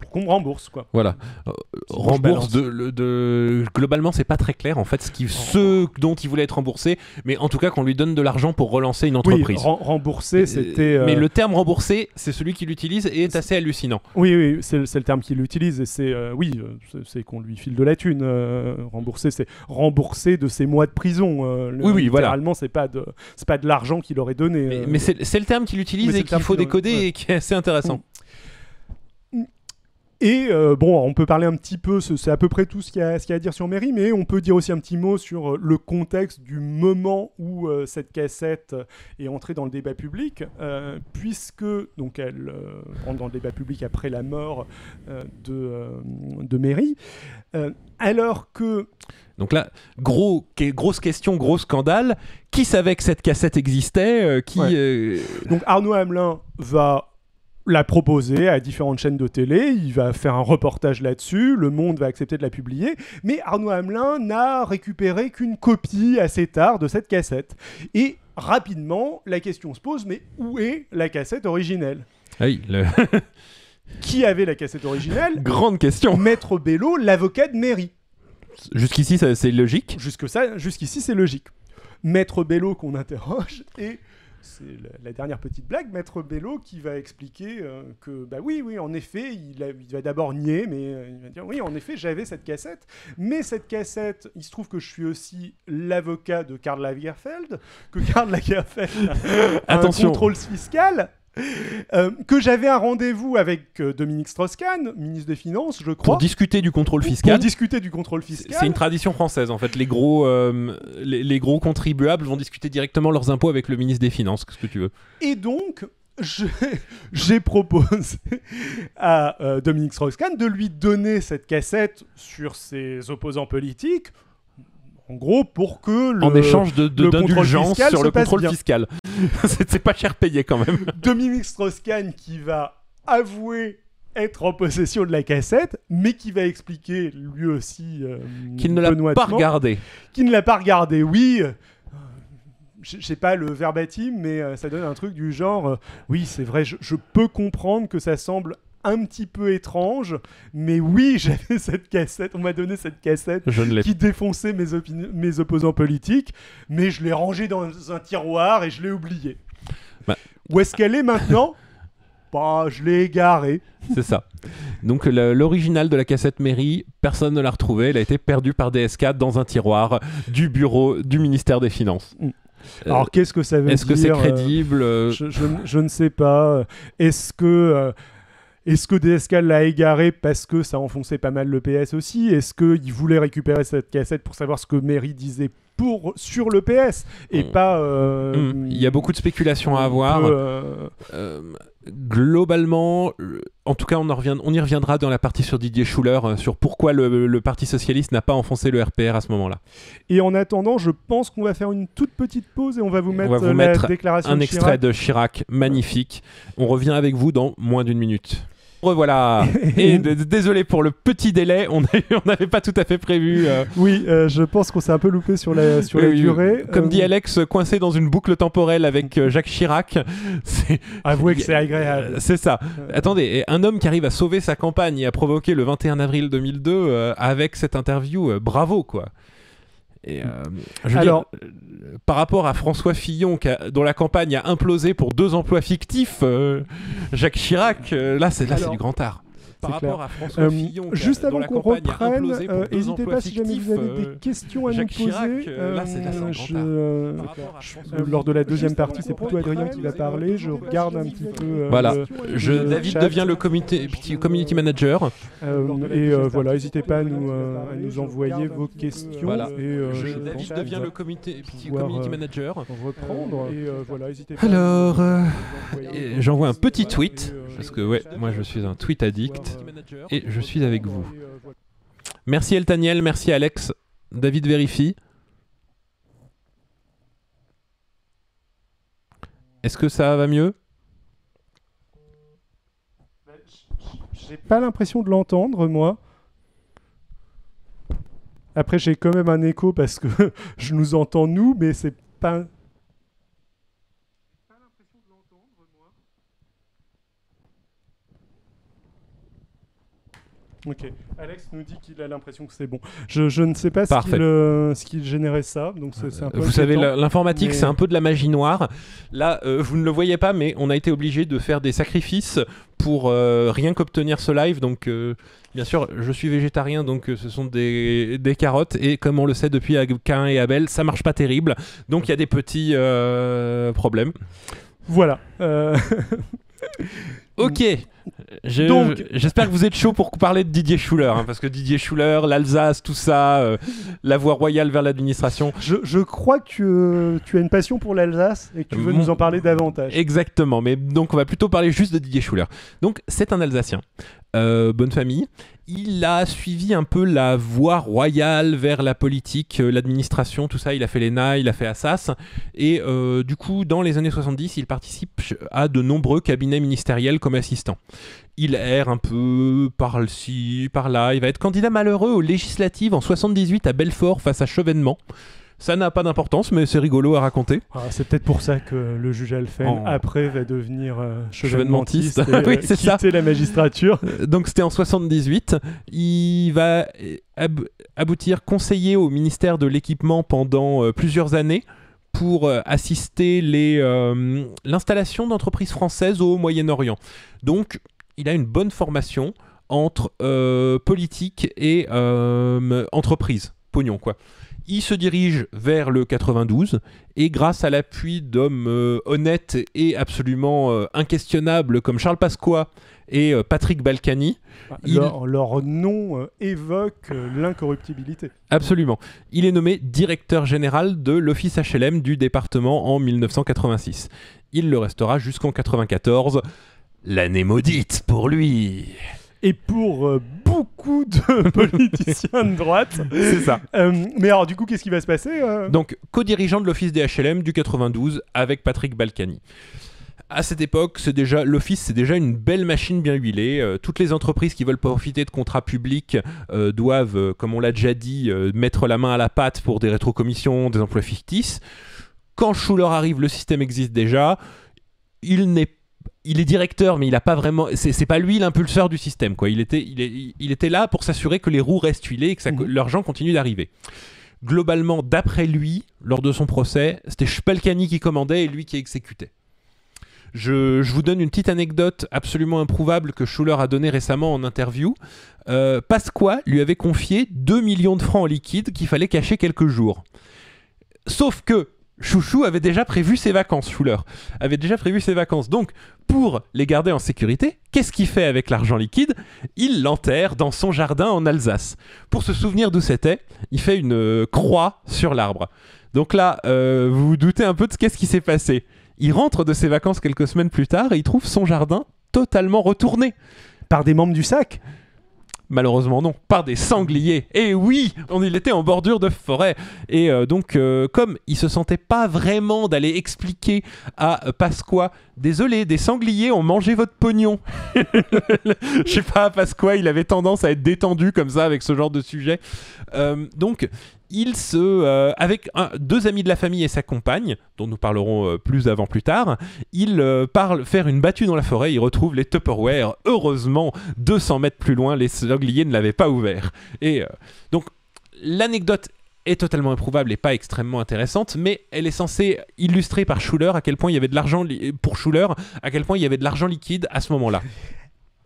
Pour qu'on me rembourse, quoi. Voilà. Euh, rembourse de, le- de- Globalement, c'est pas très clair en fait ce, qui, ce dont il voulait être remboursé, mais en tout cas qu'on lui donne de l'argent pour relancer une Oui, entreprise. ren- rembourser, c'était. Mais euh, le terme remboursé, c'est celui qu'il utilise et est assez hallucinant. Oui, oui, c'est le- terme qu'il utilise et c'est euh, oui, euh, c'est- qu'on lui file de la thune. rembourser, c'est rembourser de ses mois de prison. le- Oui, oui, voilà. Littéralement, c'est pas de, c'est pas de l'argent qu'il aurait donné. Mais, mais c'est le terme qu'il utilise et qu'il faut décoder ouais. et qui est assez intéressant. Et euh, bon, on peut parler un petit peu, ce- c'est à peu près tout ce qu'il y, a- y à dire sur Mary, mais on peut dire aussi un petit mot sur euh, le contexte du moment où euh, cette cassette est entrée dans le débat public, euh, puisque donc elle rentre dans le débat public après la mort de, de Mary, alors que Donc là, gros, grosse question, gros scandale. Qui savait que cette cassette existait Qui Ouais. Donc Arnaud Hamelin va la proposer à différentes chaînes de télé, il va faire un reportage là-dessus, Le Monde va accepter de la publier, mais Arnaud Hamelin n'a récupéré qu'une copie assez tard de cette cassette. Et rapidement, la question se pose, mais où est la cassette originelle? Ah oui, le- Qui avait la cassette originelle? Grande question. Maître Bello, l'avocat de mairie. Jusqu'ici, c'est logique? Jusque ça, jusqu'ici, c'est logique. Maître Bello qu'on interroge et c'est la, dernière petite blague, Maître Bello qui va expliquer euh, que bah oui, oui, en effet, il, a- il va d'abord nier, mais euh, il va dire oui, en effet, j'avais cette cassette, mais cette cassette, il se trouve que je suis aussi l'avocat de Karl Lagerfeld, que Karl Lagerfeld a Attention. un contrôle fiscal. Euh, que j'avais un rendez-vous avec euh, Dominique Strauss-Kahn, ministre des Finances, je crois, Pour discuter du contrôle pour fiscal. discuter du contrôle C'est fiscal. c'est une tradition française en fait. Les gros, euh, les, les gros contribuables vont discuter directement leurs impôts avec le ministre des Finances. Qu'est-ce que tu veux Et donc, j'ai proposé à Dominique Strauss-Kahn de lui donner cette cassette sur ses opposants politiques, en gros pour que le En échange de- de- d'indulgence sur le contrôle bien. fiscal. c'est pas cher payé quand même. Dominique Strauss-Kahn qui va avouer être en possession de la cassette, mais qui va expliquer lui aussi euh, Qu'il ne l'a pas regardé. qui ne l'a pas regardé. Oui, euh, je je sais pas le verbatim, mais euh, ça donne un truc du genre euh, oui, c'est vrai, je, je peux comprendre que ça semble un petit peu étrange, mais oui, j'avais cette cassette, on m'a donné cette cassette Je ne qui défonçait mes, mes opposants politiques, mais je l'ai rangée dans un tiroir et je l'ai oubliée. Bah. Où est-ce qu'elle est maintenant? Bah, je l'ai égarée. C'est ça. Donc l'original de la cassette mairie, personne ne l'a retrouvé. Elle a été perdue par DSK dans un tiroir du bureau du ministère des Finances. Mm. Euh, Alors qu'est-ce que ça veut Est-ce que c'est dire, euh, crédible euh, je, je- je ne sais pas. Est-ce que, euh, est-ce que DSK l'a égaré parce que ça enfonçait pas mal le PS aussi? Est-ce qu'il voulait récupérer cette cassette pour savoir ce que Mary disait pour, sur le PS et Mm. pas. euh, hmm, Il y a beaucoup de spéculations à avoir. euh, Euh, globalement, euh, en tout cas, on, en revient- on y reviendra dans la partie sur Didier Schuller, euh, sur pourquoi le, le Parti Socialiste n'a pas enfoncé le RPR à ce moment-là. Et en attendant, je pense qu'on va faire une toute petite pause et on va vous mettre, va vous euh, mettre la déclaration Un de extrait de Chirac, magnifique. On revient avec vous dans moins d'une minute. Revoilà. Et désolé pour le petit délai, on n'avait pas tout à fait prévu. euh, Oui, euh, je pense qu'on s'est un peu loupé sur la, sur la oui, durée. Comme Euh, dit Alex, coincé dans une boucle temporelle avec euh, Jacques Chirac. C'est Avouez que c'est agréable. Euh, C'est ça. Euh, Attendez, un homme qui arrive à sauver sa campagne et à provoquer le 21 avril 2002 euh, avec cette interview, euh, bravo quoi. Et, euh, je Alors- dire, euh, par rapport à François Fillon, a- dont la campagne a implosé pour deux emplois fictifs, euh, Jacques Chirac, euh, là c'est là c'est du grand art. Par c'est clair. rapport à François Euh, Fillon, juste avant qu'on reprenne, euh, n'hésitez pas si jamais vous avez euh, des questions à Jacques nous poser. Là, là, je, lors de la deuxième partie, c'est plutôt Adrien qui va parler. Je regarde un petit peu. Voilà. Je, David devient le comité, petit community manager. Et voilà, n'hésitez pas à nous, à nous envoyer vos questions. Voilà. Et Je, je David devient le comité, community manager. reprendre. Et voilà, n'hésitez pas. Alors, j'envoie un petit tweet, Et, parce que ouais, moi je suis un tweet addict, et je suis avec vous. Merci Eltaniel, merci Alex. David vérifie. Est-ce que ça va mieux? J'ai pas l'impression de l'entendre, moi. Après, j'ai quand même un écho parce que je nous entends nous, mais c'est pas. Ok. Alex nous dit qu'il a l'impression que c'est bon. Je, je ne sais pas ce qu'il, euh, générait ça, donc c'est un peu. Vous savez, l'informatique, mais- c'est un peu de la magie noire. Là, euh, vous ne le voyez pas, mais on a été obligé de faire des sacrifices pour euh, rien qu'obtenir ce live. Donc, euh, bien sûr, je suis végétarien, donc ce sont des, des carottes. Et comme on le sait depuis Cain et Abel, ça marche pas terrible. Donc, il y a des petits problèmes. Voilà. Ok. Je- Donc- j'espère que vous êtes chaud pour parler de Didier Schuller, hein, parce que Didier Schuller, l'Alsace, tout ça, euh, la voie royale vers l'administration. je, je crois que euh, tu as une passion pour l'Alsace et que tu veux nous en parler davantage. Exactement, mais donc on va plutôt parler juste de Didier Schuller. Donc c'est un Alsacien, euh, bonne famille. Il a suivi un peu la voie royale vers la politique, euh, l'administration, tout ça. Il a fait l'ENA, il a fait Assas. Et euh, du coup, dans les années 70, il participe à de nombreux cabinets ministériels comme assistant. Il erre un peu par-ci, par-là. Il va être candidat malheureux aux législatives en 78 à Belfort face à Chevènement. Ça n'a pas d'importance, mais c'est rigolo à raconter. Ah, c'est peut-être pour ça que le juge Alphen, En- après, va devenir euh, Chevènementiste. chevènementiste et Oui, euh, c'est ça. quitter la magistrature. Euh, Donc c'était en 78. Il va euh, ab- aboutir conseiller au ministère de l'équipement pendant euh, plusieurs années pour euh, assister les, l'installation d'entreprises françaises au Moyen-Orient. Donc il a une bonne formation entre politique et entreprise, pognon quoi. Il se dirige vers le 92 et grâce à l'appui d'hommes euh, honnêtes et absolument euh, inquestionnables comme Charles Pasqua et euh, Patrick Balkany, Il- Leur, leur nom évoque l'incorruptibilité. Absolument. Il est nommé directeur général de l'office HLM du département en 1986. Il le restera jusqu'en 94. L'année maudite pour lui. Et pour euh, beaucoup de politiciens de droite. C'est ça. Euh, mais alors, du coup, qu'est-ce qui va se passer euh? Donc, co-dirigeant de l'office des HLM du 92 avec Patrick Balkany. À cette époque, c'est déjà l'office, c'est déjà une belle machine bien huilée. Euh, toutes les entreprises qui veulent profiter de contrats publics euh, doivent, euh, comme on l'a déjà dit, mettre la main à la pâte pour des rétrocommissions, des emplois fictifs. Quand Schuller arrive, le système existe déjà. Il n'est il est directeur, mais il a pas vraiment. C'est pas lui l'impulseur du système, quoi. Il était, il, est- il était là pour s'assurer que les roues restent huilées et que ça, l'argent continue d'arriver. Globalement, d'après lui, lors de son procès, c'était Spalcani qui commandait et lui qui exécutait. Je, je vous donne une petite anecdote absolument improuvable que Schuller a donnée récemment en interview. Euh, Pasqua lui avait confié 2 millions de francs en liquide qu'il fallait cacher quelques jours. Sauf que Chouchou avait déjà prévu ses vacances, Schuller avait déjà prévu ses vacances. Donc, pour les garder en sécurité, qu'est-ce qu'il fait avec l'argent liquide? Il l'enterre dans son jardin en Alsace. Pour se souvenir d'où c'était, il fait une euh, croix sur l'arbre. Donc là, euh, vous vous doutez un peu de ce qu'est-ce qui s'est passé. Il rentre de ses vacances quelques semaines plus tard et il trouve son jardin totalement retourné. Par des membres du SAC? Malheureusement non, par des sangliers. Et oui, on il était en bordure de forêt. Et euh, donc, euh, comme il se sentait pas vraiment d'aller expliquer à Pasqua, désolé, des sangliers ont mangé votre pognon. Je sais pas, Pasqua, il avait tendance à être détendu comme ça avec ce genre de sujet. Euh, donc, il se, euh, avec deux amis de la famille et sa compagne, dont nous parlerons euh, plus avant plus tard, il euh, parle faire une battue dans la forêt. Il retrouve les Tupperware. Heureusement, 200 mètres plus loin, les sangliers ne l'avaient pas ouvert. Et euh, donc, l'anecdote est totalement improuvable et pas extrêmement intéressante, mais elle est censée illustrer par Schuller à quel point il y avait de l'argent pour Schuller, à quel point il y avait de l'argent liquide à ce moment-là.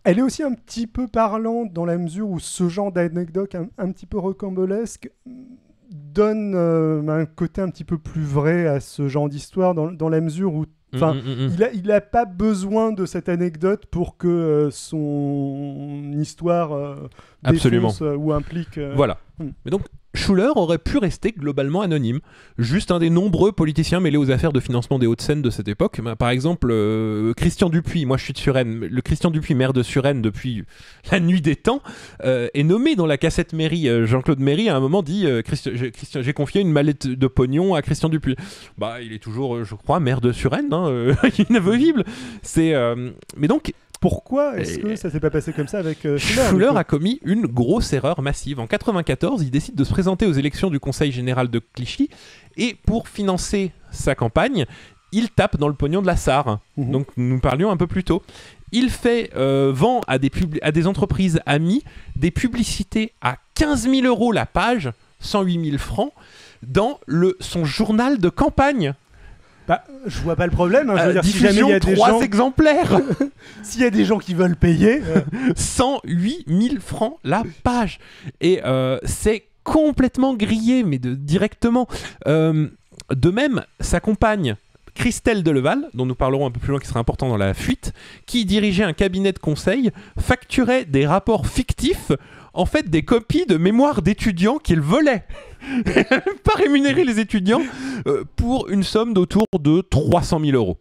Elle est aussi un petit peu parlante dans la mesure où ce genre d'anecdote un, un petit peu rocambolesque donne euh, un côté un petit peu plus vrai à ce genre d'histoire dans, dans la mesure où Enfin, Mm, mm, mm. il a, il a pas besoin de cette anecdote pour que euh, son histoire euh, Absolument. défonce, euh, ou implique. Voilà. Mais donc, Schuller aurait pu rester globalement anonyme, juste un des nombreux politiciens mêlés aux affaires de financement des Hauts-de-Seine de cette époque. Bah, Par exemple, euh, Christian Dupuis, moi je suis de Suresnes, le Christian Dupuis, maire de Suresnes depuis la nuit des temps, euh, est nommé dans la cassette mairie. Euh, Jean-Claude Méry à un moment dit Christian- j'ai confié une mallette de pognon à Christian Dupuis. Bah, il est toujours, je crois, maire de Suresnes, hein. C'est, mais donc, Pourquoi est-ce que ça s'est pas passé comme ça avec euh, Schuller, Schuller a commis une grosse erreur massive. En 94, il décide de se présenter aux élections du Conseil général de Clichy et pour financer sa campagne, il tape dans le pognon de la SAR, Mhm. donc nous parlions un peu plus tôt. Il fait euh, vend à des, publi- à des entreprises amies des publicités à 15 000 euros la page, 108 000 francs, dans le, son journal de campagne. Bah, je vois pas le problème. hein, je veux Euh, dire, si jamais il diffusion y a des 3 gens, exemplaires s'il y a des gens qui veulent payer, euh, 108 000 francs la page. Et euh, c'est complètement grillé, mais de, directement. Euh, de même, sa compagne, Christelle Deleval, dont nous parlerons un peu plus loin, qui sera important dans la fuite, qui dirigeait un cabinet de conseil, facturait des rapports fictifs, en fait des copies de mémoires d'étudiants qu'il volait. Elle a même pas rémunéré les étudiants euh, pour une somme d'autour de 300 000 euros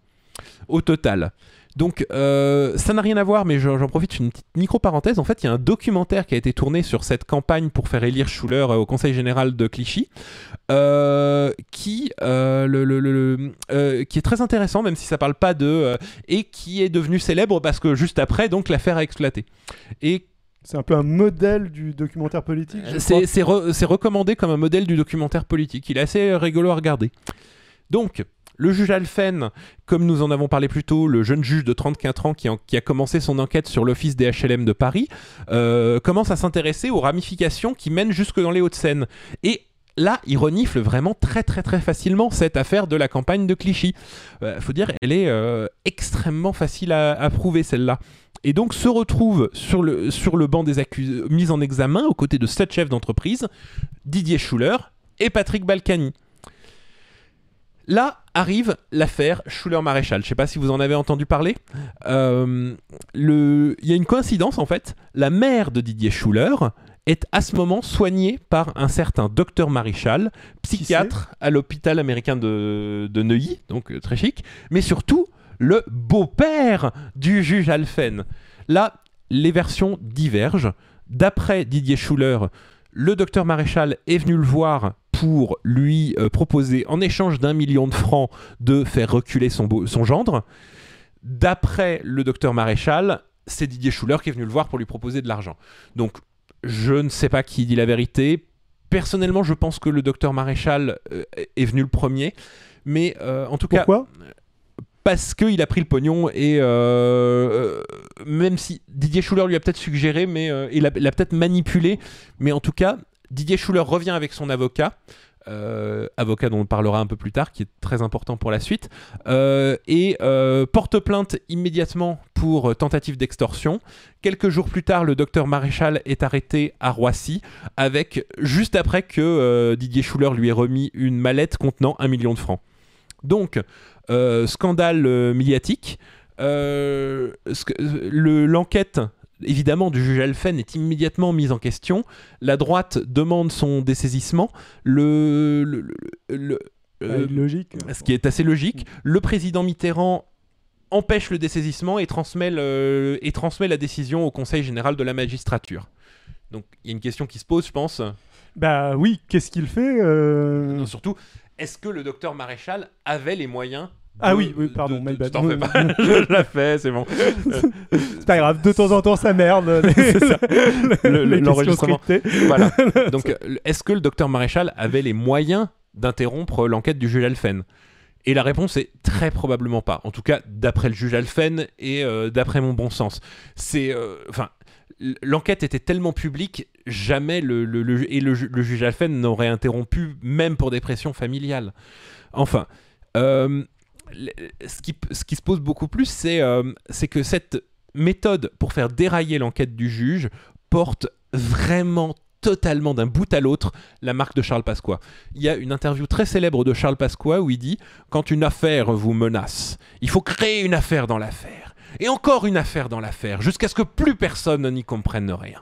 au total. Donc euh, ça n'a rien à voir, mais j'en profite une petite micro-parenthèse. En fait, il y a un documentaire qui a été tourné sur cette campagne pour faire élire Schuller euh, au Conseil général de Clichy, qui, est très intéressant, même si ça parle pas de... et qui est devenu célèbre parce que juste après, donc, l'affaire a éclaté. Et c'est un peu un modèle du documentaire politique. c'est c'est re- c'est recommandé comme un modèle du documentaire politique. Il est assez rigolo à regarder. Donc, le juge Alphen, comme nous en avons parlé plus tôt, le jeune juge de 34 ans qui, en- qui a commencé son enquête sur l'office des HLM de Paris, euh, commence à s'intéresser aux ramifications qui mènent jusque dans les Hauts-de-Seine. Et là, il renifle vraiment très très très facilement cette affaire de la campagne de Clichy. Il faut dire, elle est euh, extrêmement facile à, prouver celle-là. Et donc se retrouve sur le, sur le banc des accusés, mis en examen aux côtés de sept chefs d'entreprise, Didier Schuller et Patrick Balkany. Là arrive l'affaire Schuller-Maréchal. Je ne sais pas si vous en avez entendu parler. Euh, Il y a une coïncidence en fait. La mère de Didier Schuller est à ce moment soignée par un certain docteur Maréchal, psychiatre à l'hôpital américain de, de Neuilly, donc euh, très chic, mais surtout le beau-père du juge Alphen. Là, les versions divergent. D'après Didier Schuller, le docteur Maréchal est venu le voir pour lui euh, proposer, en échange d'un million de francs, de faire reculer son, beau- son gendre. D'après le docteur Maréchal, c'est Didier Schuller qui est venu le voir pour lui proposer de l'argent. Donc, je ne sais pas qui dit la vérité. Personnellement, je pense que le docteur Maréchal euh, est venu le premier. Mais euh, en tout cas, Pourquoi? parce qu'il a pris le pognon et euh, même si Didier Schuller lui a peut-être suggéré, mais il a, il a peut-être manipulé, mais en tout cas, Didier Schuller revient avec son avocat. Euh, avocat dont on parlera un peu plus tard, qui est très important pour la suite, euh, et euh, porte plainte immédiatement pour tentative d'extorsion. Quelques jours plus tard, le docteur Maréchal est arrêté à Roissy, avec juste après que Didier Schuller lui ait remis une mallette contenant un million de francs. Donc, scandale médiatique. L'enquête, évidemment, du juge Alphen est immédiatement mise en question. La droite demande son dessaisissement. Le, le- le- le- euh, Logique. ce qui est assez logique. Le président Mitterrand empêche le dessaisissement et transmet, le- et transmet la décision au Conseil général de la magistrature. Donc il y a une question qui se pose, je pense. Bah oui, qu'est-ce qu'il fait euh, Non, surtout, est-ce que le docteur Maréchal avait les moyens Ah oui, oui, pardon, de- my bad. T'en fais pas, je l'ai fait, c'est bon. C'est pas grave, de temps en temps ça merde. Le- l'enregistrement. voilà. Donc, euh, est-ce que le docteur Maréchal avait les moyens d'interrompre l'enquête du juge Alphen? Et la réponse est très probablement pas. En tout cas, d'après le juge Alphen et euh, d'après mon bon sens. C'est, euh, enfin, l'enquête était tellement publique, jamais le, le- le- et le, ju- le juge Alphen n'aurait interrompu, même pour des pressions familiales. Enfin, euh, ce, qui, se pose beaucoup plus, euh, c'est que cette méthode pour faire dérailler l'enquête du juge porte vraiment totalement d'un bout à l'autre la marque de Charles Pasqua. Il y a une interview très célèbre de Charles Pasqua où il dit Quand une affaire vous menace, il faut créer une affaire dans l'affaire. Et encore une affaire dans l'affaire, jusqu'à ce que plus personne n'y comprenne rien.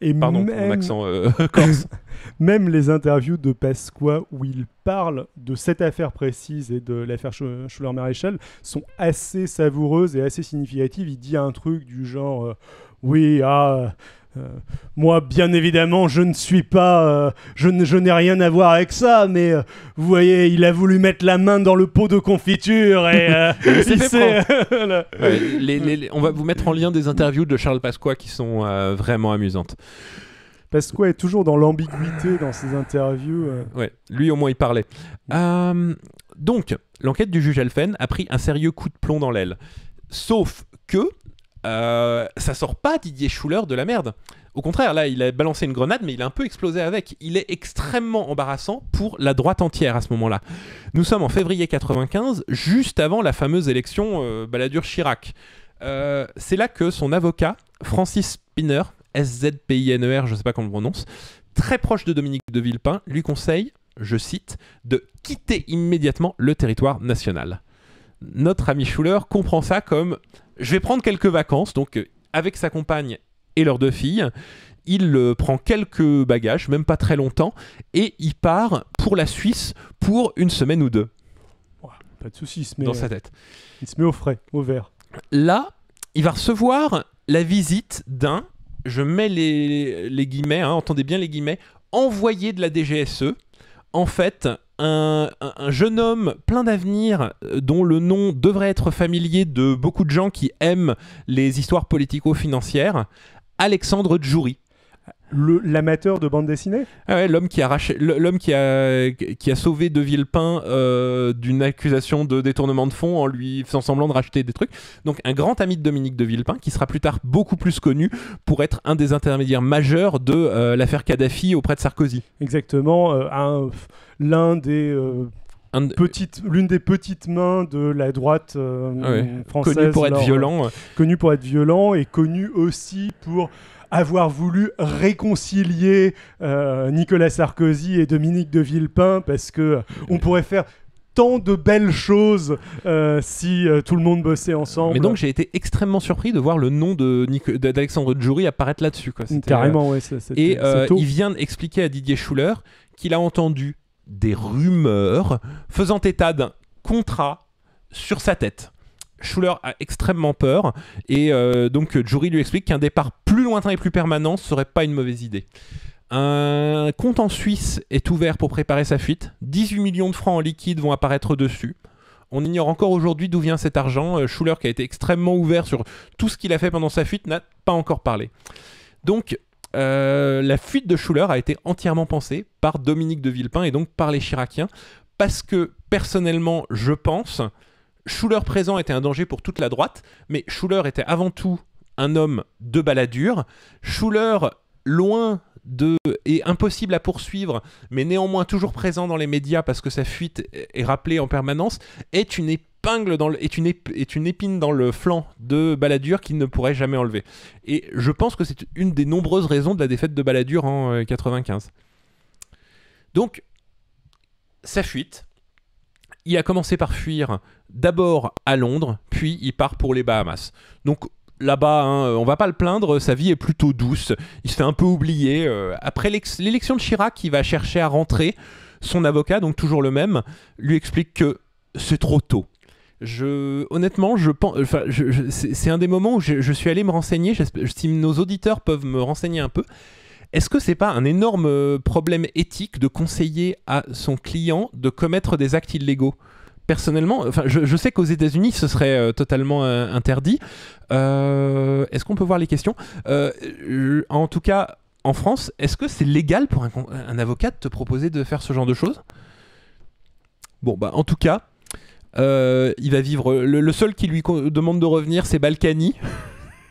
Et Pardon pour même, mon accent euh, corse. même les interviews de Pasqua où il parle de cette affaire précise et de l'affaire Sch- Schuller-Maréchal sont assez savoureuses et assez significatives. Il dit un truc du genre euh, Oui, ah. Euh, moi, bien évidemment, je ne suis pas, euh, je, n'ai rien à voir avec ça, mais euh, vous voyez, il a voulu mettre la main dans le pot de confiture et euh, Il s'est il fait s'est- Voilà. Ouais, les- les- les- on va vous mettre en lien des interviews de Charles Pasqua qui sont euh, vraiment amusantes. Pasqua est toujours dans l'ambiguïté dans ses interviews. euh. Ouais, lui au moins il parlait. Euh, donc, l'enquête du juge Elfen a pris un sérieux coup de plomb dans l'aile. Sauf que euh, ça sort pas Didier Schuller de la merde. Au contraire, là, il a balancé une grenade, mais il a un peu explosé avec. Il est extrêmement embarrassant pour la droite entière à ce moment-là. Nous sommes en février 95, juste avant la fameuse élection euh, Balladur-Chirac. Euh, c'est là que son avocat, Francis Spinner, S-Z-P-I-N-E-R, je sais pas comment on le prononce, très proche de Dominique de Villepin, lui conseille, je cite, de quitter immédiatement le territoire national. Notre ami Schuller comprend ça comme je vais prendre quelques vacances, donc euh, avec sa compagne et leurs deux filles, il euh, prend quelques bagages, même pas très longtemps, et il part pour la Suisse pour une semaine ou deux Pas de soucis, il se met, dans sa tête. il se met au frais, au vert. Là, il va recevoir la visite d'un, je mets les, les guillemets, hein, entendez bien les guillemets, envoyé de la DGSE. En fait, un, un- un jeune homme plein d'avenir, euh, dont le nom devrait être familier de beaucoup de gens qui aiment les histoires politico-financières, Alexandre Djouri. Le- L'amateur de bande dessinée Ah ouais, l'homme qui a l'homme qui a, qui a sauvé De Villepin euh, d'une accusation de détournement de fonds en lui faisant semblant de racheter des trucs. Donc un grand ami de Dominique De Villepin qui sera plus tard beaucoup plus connu pour être un des intermédiaires majeurs de euh, l'affaire Kadhafi auprès de Sarkozy. Exactement, euh, un- l'un des Un l'une des petites mains de la droite euh, Ouais, française. connu pour être lors- violent. connu pour être violent et connu aussi pour avoir voulu réconcilier euh, Nicolas Sarkozy et Dominique de Villepin parce que on pourrait faire tant de belles choses euh, si euh, tout le monde bossait ensemble. Mais donc j'ai été extrêmement surpris de voir le nom de Nico- d'Alexandre Djouri apparaître là-dessus. quoi. C'était, euh, carrément, c'était- Et euh, il vient expliquer à Didier Schuller qu'il a entendu des rumeurs faisant état d'un contrat sur sa tête. Schuller a extrêmement peur et euh, donc Jury lui explique qu'un départ lointain et plus permanent serait pas une mauvaise idée. Un compte en Suisse est ouvert pour préparer sa fuite. 18 millions de francs en liquide vont apparaître dessus. On ignore encore aujourd'hui d'où vient cet argent. Euh, Schuller, qui a été extrêmement ouvert sur tout ce qu'il a fait pendant sa fuite, n'a pas encore parlé. Donc, euh, la fuite de Schuller a été entièrement pensée par Dominique de Villepin et donc par les Chiraciens, parce que personnellement, je pense, Schuller présent était un danger pour toute la droite, mais Schuller était avant tout un homme de baladure. Schuller, loin de et impossible à poursuivre, mais néanmoins toujours présent dans les médias parce que sa fuite est rappelée en permanence, est une épingle dans le, est une, ép- est une épine dans le flanc de Balladur qu'il ne pourrait jamais enlever. Et je pense que c'est une des nombreuses raisons de la défaite de Balladur en euh, 95. Donc, sa fuite, il a commencé par fuir d'abord à Londres, puis il part pour les Bahamas. Donc là-bas, hein, on va pas le plaindre, sa vie est plutôt douce. Il se fait un peu oublier. euh, après l'élection de Chirac, il va chercher à rentrer. Son avocat, donc toujours le même, lui explique que c'est trop tôt. Je, honnêtement, je pense, c'est un des moments où je, suis allé me renseigner. Si nos auditeurs peuvent me renseigner un peu, est-ce que c'est pas un énorme euh, problème éthique de conseiller à son client de commettre des actes illégaux? Personnellement, enfin, je, sais qu'aux États-Unis, ce serait euh, totalement euh, interdit. Euh, est-ce qu'on peut voir les questions? En tout cas, en France, est-ce que c'est légal pour un, avocat de te proposer de faire ce genre de choses? Bon, bah, en tout cas, il va vivre. Le, le seul qui lui demande de revenir, c'est Balkany.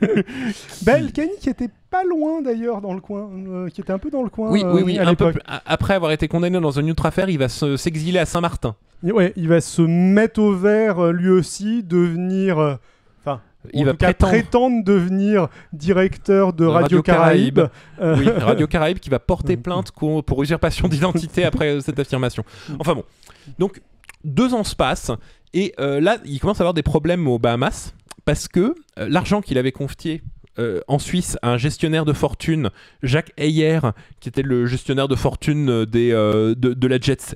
El Khani qui était pas loin d'ailleurs dans le coin, euh, qui était un peu dans le coin. Oui, euh, oui, oui. à un peu l'époque. plus- a- après avoir été condamné dans une autre affaire, il va se- s'exiler à Saint-Martin. Ouais, il va se mettre au vert euh, lui aussi, devenir. euh, Enfin, Il en va tout cas, prétendre. prétendre devenir directeur de Radio, Caraïbes. Euh, Oui, Radio Caraïbes qui va porter plainte pour usurpation d'identité après euh, cette affirmation. Enfin bon. Donc, deux ans se passent et euh, là, il commence à avoir des problèmes aux Bahamas parce que euh, l'argent qu'il avait confié euh, en Suisse à un gestionnaire de fortune, Jacques Heyer, qui était le gestionnaire de fortune euh, des, de, la Jet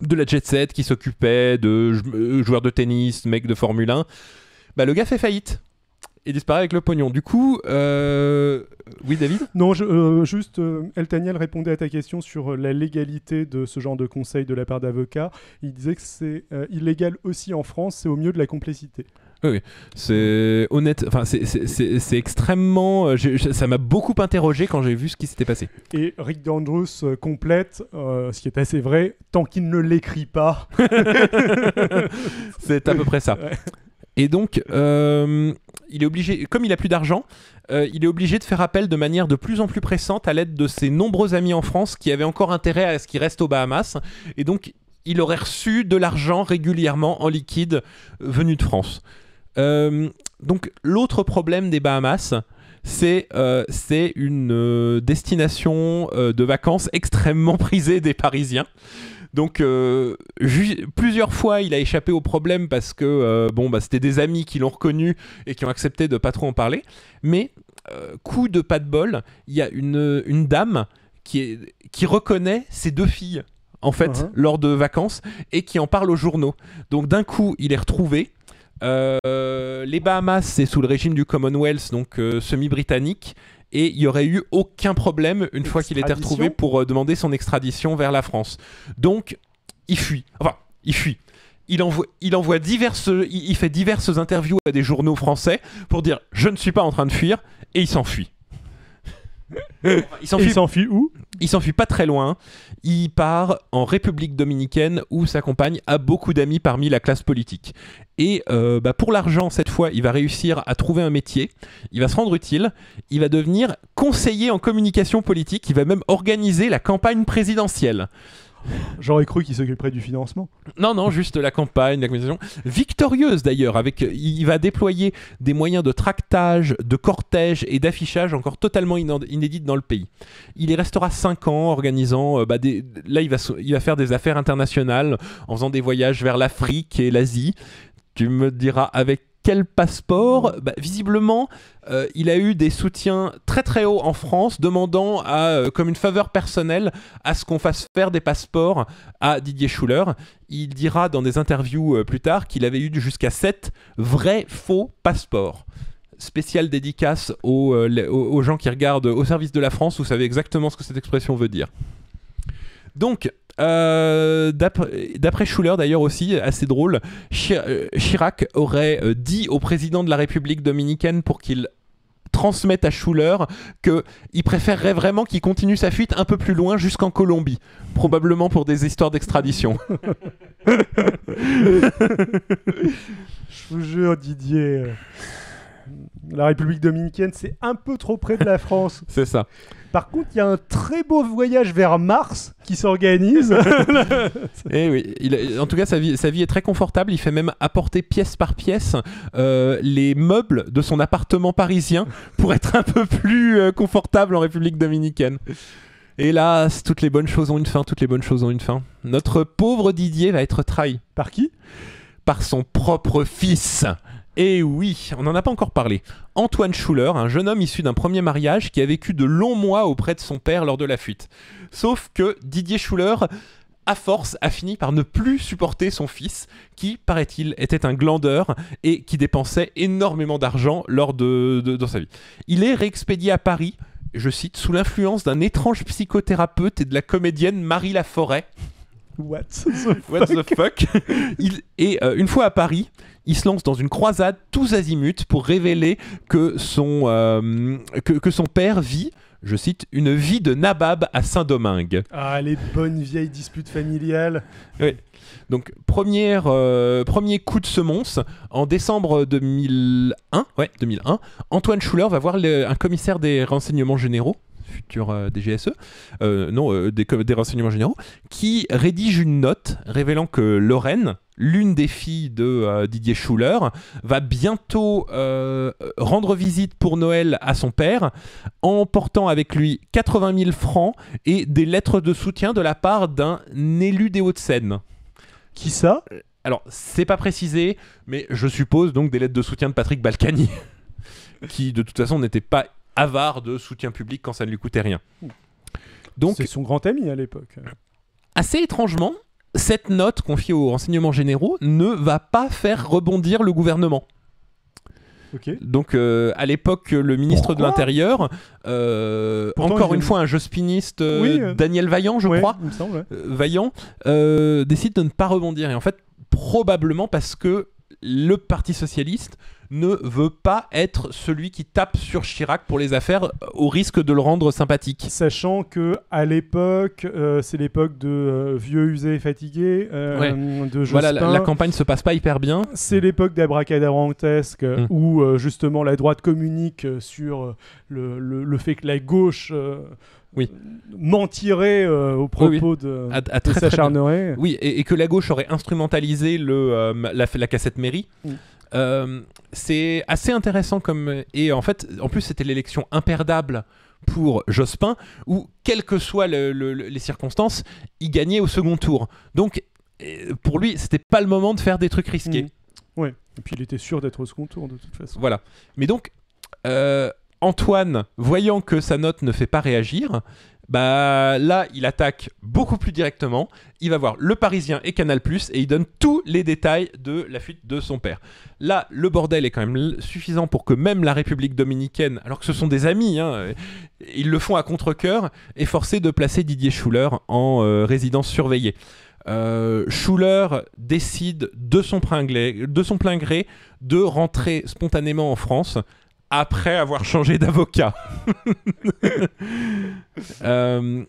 de la jet set qui s'occupait de jou- joueurs de tennis, mecs de Formule 1, bah, le gars fait faillite et disparaît avec le pognon. Du coup, oui David? Non, je- juste, euh, El Taniel répondait à ta question sur la légalité de ce genre de conseil de la part d'avocats. Il disait que c'est illégal aussi en France, c'est au mieux de la complicité. C'est honnête, enfin c'est- extrêmement. euh, ça m'a beaucoup interrogé quand j'ai vu ce qui s'était passé. Et Rick Dandrous euh, complète, euh, ce qui est assez vrai, tant qu'il ne l'écrit pas. C'est à peu près ça. Ouais. Et donc, euh, il est obligé, comme il a plus d'argent, euh, il est obligé de faire appel de manière de plus en plus pressante à l'aide de ses nombreux amis en France qui avaient encore intérêt à ce qu'il reste aux Bahamas. Et donc, il aurait reçu de l'argent régulièrement en liquide venu de France. Euh, donc, l'autre problème des Bahamas, c'est euh, une euh, destination euh, de vacances extrêmement prisée des Parisiens. Donc plusieurs fois il a échappé au problème parce que bon bah c'était des amis qui l'ont reconnu et qui ont accepté de pas trop en parler. Mais coup de pas de bol, il y a une, une dame qui, est, qui reconnaît ses deux filles en fait Mhm. lors de vacances et qui en parle aux journaux. Donc d'un coup il est retrouvé. Euh, les Bahamas c'est sous le régime du Commonwealth donc euh, semi-britannique et il y aurait eu aucun problème une fois qu'il était retrouvé pour euh, demander son extradition vers la France. Donc, il fuit. Enfin, il fuit. Il envoie, il envoie diverses, il, il fait diverses interviews à des journaux français pour dire je ne suis pas en train de fuir et il s'enfuit. Il s'enfuit où? Il s'enfuit pas très loin. Il part en République dominicaine où sa compagne a beaucoup d'amis parmi la classe politique. Et euh, bah, pour l'argent, cette fois, il va réussir à trouver un métier. Il va se rendre utile. Il va devenir conseiller en communication politique. Il va même organiser la campagne présidentielle. J'aurais cru qu'il s'occuperait du financement. Non, non, juste la campagne, la. Victorieuse d'ailleurs, avec il va déployer des moyens de tractage, de cortège et d'affichage encore totalement inédites dans le pays. Il y restera 5 ans organisant, euh, bah, là il va, il va faire des affaires internationales en faisant des voyages vers l'Afrique et l'Asie. Tu me diras avec quel passeport? Bah, Visiblement, euh, il a eu des soutiens très très hauts en France, demandant à, euh, comme une faveur personnelle à ce qu'on fasse faire des passeports à Didier Schuller. Il dira dans des interviews euh, plus tard qu'il avait eu jusqu'à 7 vrais faux passeports. Spéciale dédicace aux, aux gens qui regardent au service de la France, vous savez exactement ce que cette expression veut dire. Donc, euh, d'après Schuller d'ailleurs aussi, assez drôle, euh, Chirac aurait euh, dit au président de la République dominicaine pour qu'il transmette à Schuller qu'il préférerait vraiment qu'il continue sa fuite un peu plus loin jusqu'en Colombie, probablement pour des histoires d'extradition. Je vous jure, Didier. La République dominicaine, c'est un peu trop près de la France. C'est ça. Par contre, il y a un très beau voyage vers Mars qui s'organise. Et Eh oui, il a- en tout cas, sa vie, sa vie est très confortable. Il fait même apporter pièce par pièce euh, les meubles de son appartement parisien pour être un peu plus euh, confortable en République dominicaine. Hélas, toutes les bonnes choses ont une fin, toutes les bonnes choses ont une fin. Notre pauvre Didier va être trahi Par qui? Par son propre fils. Et oui, on n'en a pas encore parlé. Antoine Schuller, un jeune homme issu d'un premier mariage qui a vécu de longs mois auprès de son père lors de la fuite. Sauf que Didier Schuller, à force, a fini par ne plus supporter son fils, qui, paraît-il, était un glandeur et qui dépensait énormément d'argent lors de, de- dans sa vie. Il est réexpédié à Paris, je cite, sous l'influence d'un étrange psychothérapeute et de la comédienne Marie Laforêt. What the What the fuck? Il- Et euh, une fois à Paris, il se lance dans une croisade tous azimuts pour révéler que son, euh, que, que son père vit je cite, une vie de nabab à Saint-Domingue. Ah, les bonnes vieilles disputes familiales. Donc, première, euh, premier coup de semonce, en décembre 2001, ouais, 2001 Antoine Schuller va voir le- un commissaire des renseignements généraux, futur euh, DGSE, euh, non, euh, des, renseignements généraux, qui rédige une note révélant que Lorraine, l'une des filles de euh, Didier Schuller, va bientôt euh, rendre visite pour Noël à son père, en portant avec lui 80 000 francs et des lettres de soutien de la part d'un élu des Hauts-de-Seine. Qui ça? Alors, c'est pas précisé, mais je suppose donc des lettres de soutien de Patrick Balkany, qui de toute façon n'était pas avare de soutien public quand ça ne lui coûtait rien. Donc, C'est son grand ami à l'époque. assez étrangement, cette note confiée aux renseignements généraux ne va pas faire rebondir le gouvernement. Donc, euh, à l'époque, le ministre de l'Intérieur, euh, encore une fois un jospiniste, euh, Oui, Daniel Vaillant, je Ouais, crois, Il me semble. ouais. Vaillant, décide de ne pas rebondir. Et en fait, probablement parce que le Parti Socialiste ne veut pas être celui qui tape sur Chirac pour les affaires euh, au risque de le rendre sympathique. Sachant que à l'époque, euh, c'est l'époque de euh, vieux usés et fatigués, euh, de Voilà, la, Jospin. la campagne se passe pas hyper bien. C'est l'époque d'abracadabrantesque Mm. où justement la droite communique sur le, le- le fait que la gauche Oui. mentirait euh, au Oui, oui. propos de, À- à de très, très bien. s'acharnerait. Oui, et, et que la gauche aurait instrumentalisé le, euh, la, la cassette mairie. Mm. Euh, c'est assez intéressant comme et en fait en plus c'était l'élection imperdable pour Jospin où quelles que soient le- le- le- les circonstances il gagnait au second tour donc euh, pour lui c'était pas le moment de faire des trucs risqués Mm. Ouais. Et puis il était sûr d'être au second tour de toute façon. voilà mais donc euh, Antoine voyant que sa note ne fait pas réagir bah là il attaque beaucoup plus directement il va voir Le Parisien et Canal+, et il donne tous les détails de la fuite de son père. Là, le bordel est quand même suffisant pour que même la République dominicaine, alors que ce sont des amis, hein, euh, ils le font à contre-coeur, est forcé de placer Didier Schuller en euh, résidence surveillée. Euh, Schuller décide de son, plein gré, de son plein gré de rentrer spontanément en France après avoir changé d'avocat. Euh,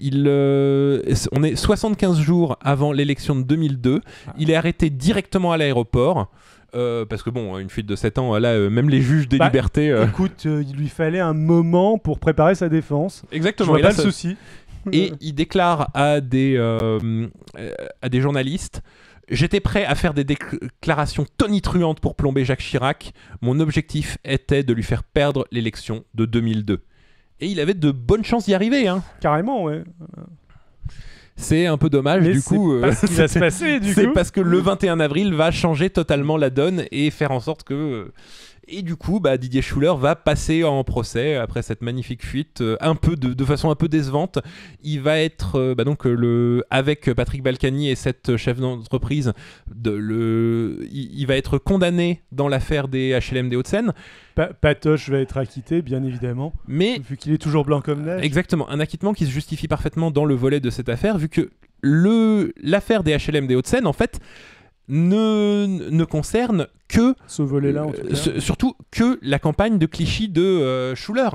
il, euh, on est 75 jours avant l'élection de 2002. Il est arrêté directement à l'aéroport. euh, parce que bon, une fuite de 7 ans, là, euh, même les juges des Bah, libertés. euh, Écoute, il lui fallait un moment pour préparer sa défense. Je Exactement. vois Et, là, pas le souci. et il déclare à des, à des journalistes J'étais prêt à faire des déclarations tonitruantes pour plomber Jacques Chirac. Mon objectif était de lui faire perdre l'élection de 2002. Et il avait de bonnes chances d'y arriver. Hein. Carrément, ouais. C'est un peu dommage, Mais du coup. euh, c'est- parce que le 21 avril va changer totalement la donne et faire en sorte que. Et du coup, bah, Didier Schuller va passer en procès après cette magnifique fuite, euh, un peu de, de façon un peu décevante. Il va être euh, bah, donc euh, le avec Patrick Balkany et cette chef d'entreprise, de le, il, il va être condamné dans l'affaire des HLM des Hauts-de-Seine, Pa- Patoche va être acquitté, bien évidemment, mais vu qu'il est toujours blanc comme neige. Exactement, un acquittement qui se justifie parfaitement dans le volet de cette affaire, vu que le l'affaire des HLM des Hauts-de-Seine, en fait, ne, ne concerne que, Ce volet-là, euh, surtout que la campagne de Clichy de euh, Schuller.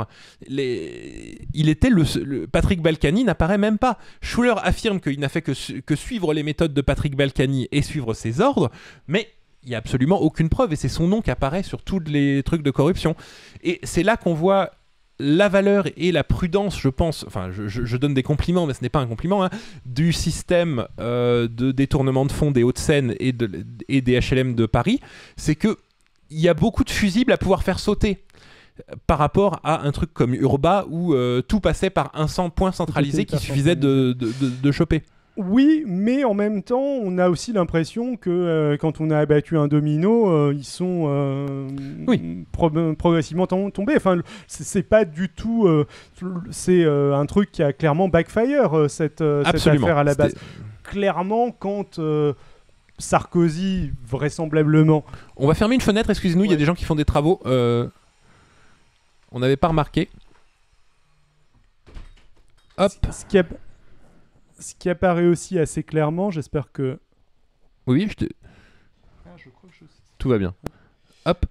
Les, il était le, le- Patrick Balkany n'apparaît même pas. Schuller affirme qu'il n'a fait que, su- que suivre les méthodes de Patrick Balkany et suivre ses ordres, mais il n'y a absolument aucune preuve et c'est son nom qui apparaît sur tous les trucs de corruption. Et c'est là qu'on voit la valeur et la prudence, je pense, enfin je, donne des compliments, mais ce n'est pas un compliment, hein, du système euh, de détournement de fonds des Hauts-de-Seine et, de- et des HLM de Paris, c'est que il y a beaucoup de fusibles à pouvoir faire sauter euh, par rapport à un truc comme Urba où euh, tout passait par un point centralisé qui suffisait de, de, de- de choper. Oui, mais en même temps, on a aussi l'impression que euh, quand on a abattu un domino, euh, ils sont euh, Oui. pro- progressivement tom- tombés. Enfin, c'est pas du tout. c'est un truc qui a clairement backfire cette, affaire à la base. Clairement, quand Sarkozy, vraisemblablement, On va fermer une fenêtre, excusez-nous, il y a des gens qui font des travaux. On n'avait pas remarqué. Hop. ce qui, app- ce qui apparaît aussi assez clairement, j'espère que. Oui, je te- tout va bien. Hop.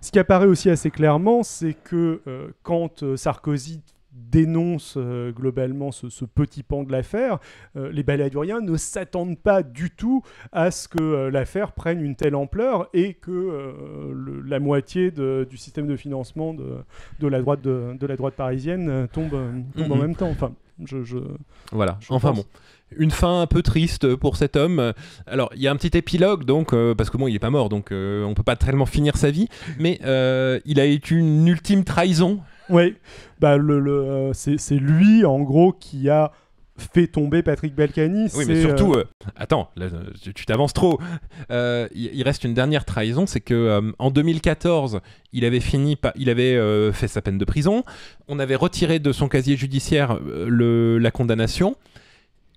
Ce qui apparaît aussi assez clairement, c'est que euh, quand euh, Sarkozy dénonce euh, globalement ce, ce petit pan de l'affaire, euh, les baladuriens ne s'attendent pas du tout à ce que euh, l'affaire prenne une telle ampleur et que euh, le- la moitié de- du système de financement de, de la, droite de, de la droite parisienne tombe, tombe en Mhm. même temps. Enfin, je, je- Voilà. Je enfin pense. bon. Une fin un peu triste pour cet homme. Alors, il y a un petit épilogue, donc, euh, parce que bon, il est pas mort, donc euh, on peut pas tellement finir sa vie, mais euh, il a été une ultime trahison. Ouais, bah le, le, euh, c'est c'est lui en gros qui a fait tomber Patrick Balkany. Oui, mais surtout, euh, euh, attends, là, tu t'avances trop. Euh, il il reste une dernière trahison, c'est que en 2014, il avait fini, pa- il avait fait sa peine de prison. On avait retiré de son casier judiciaire le, la condamnation.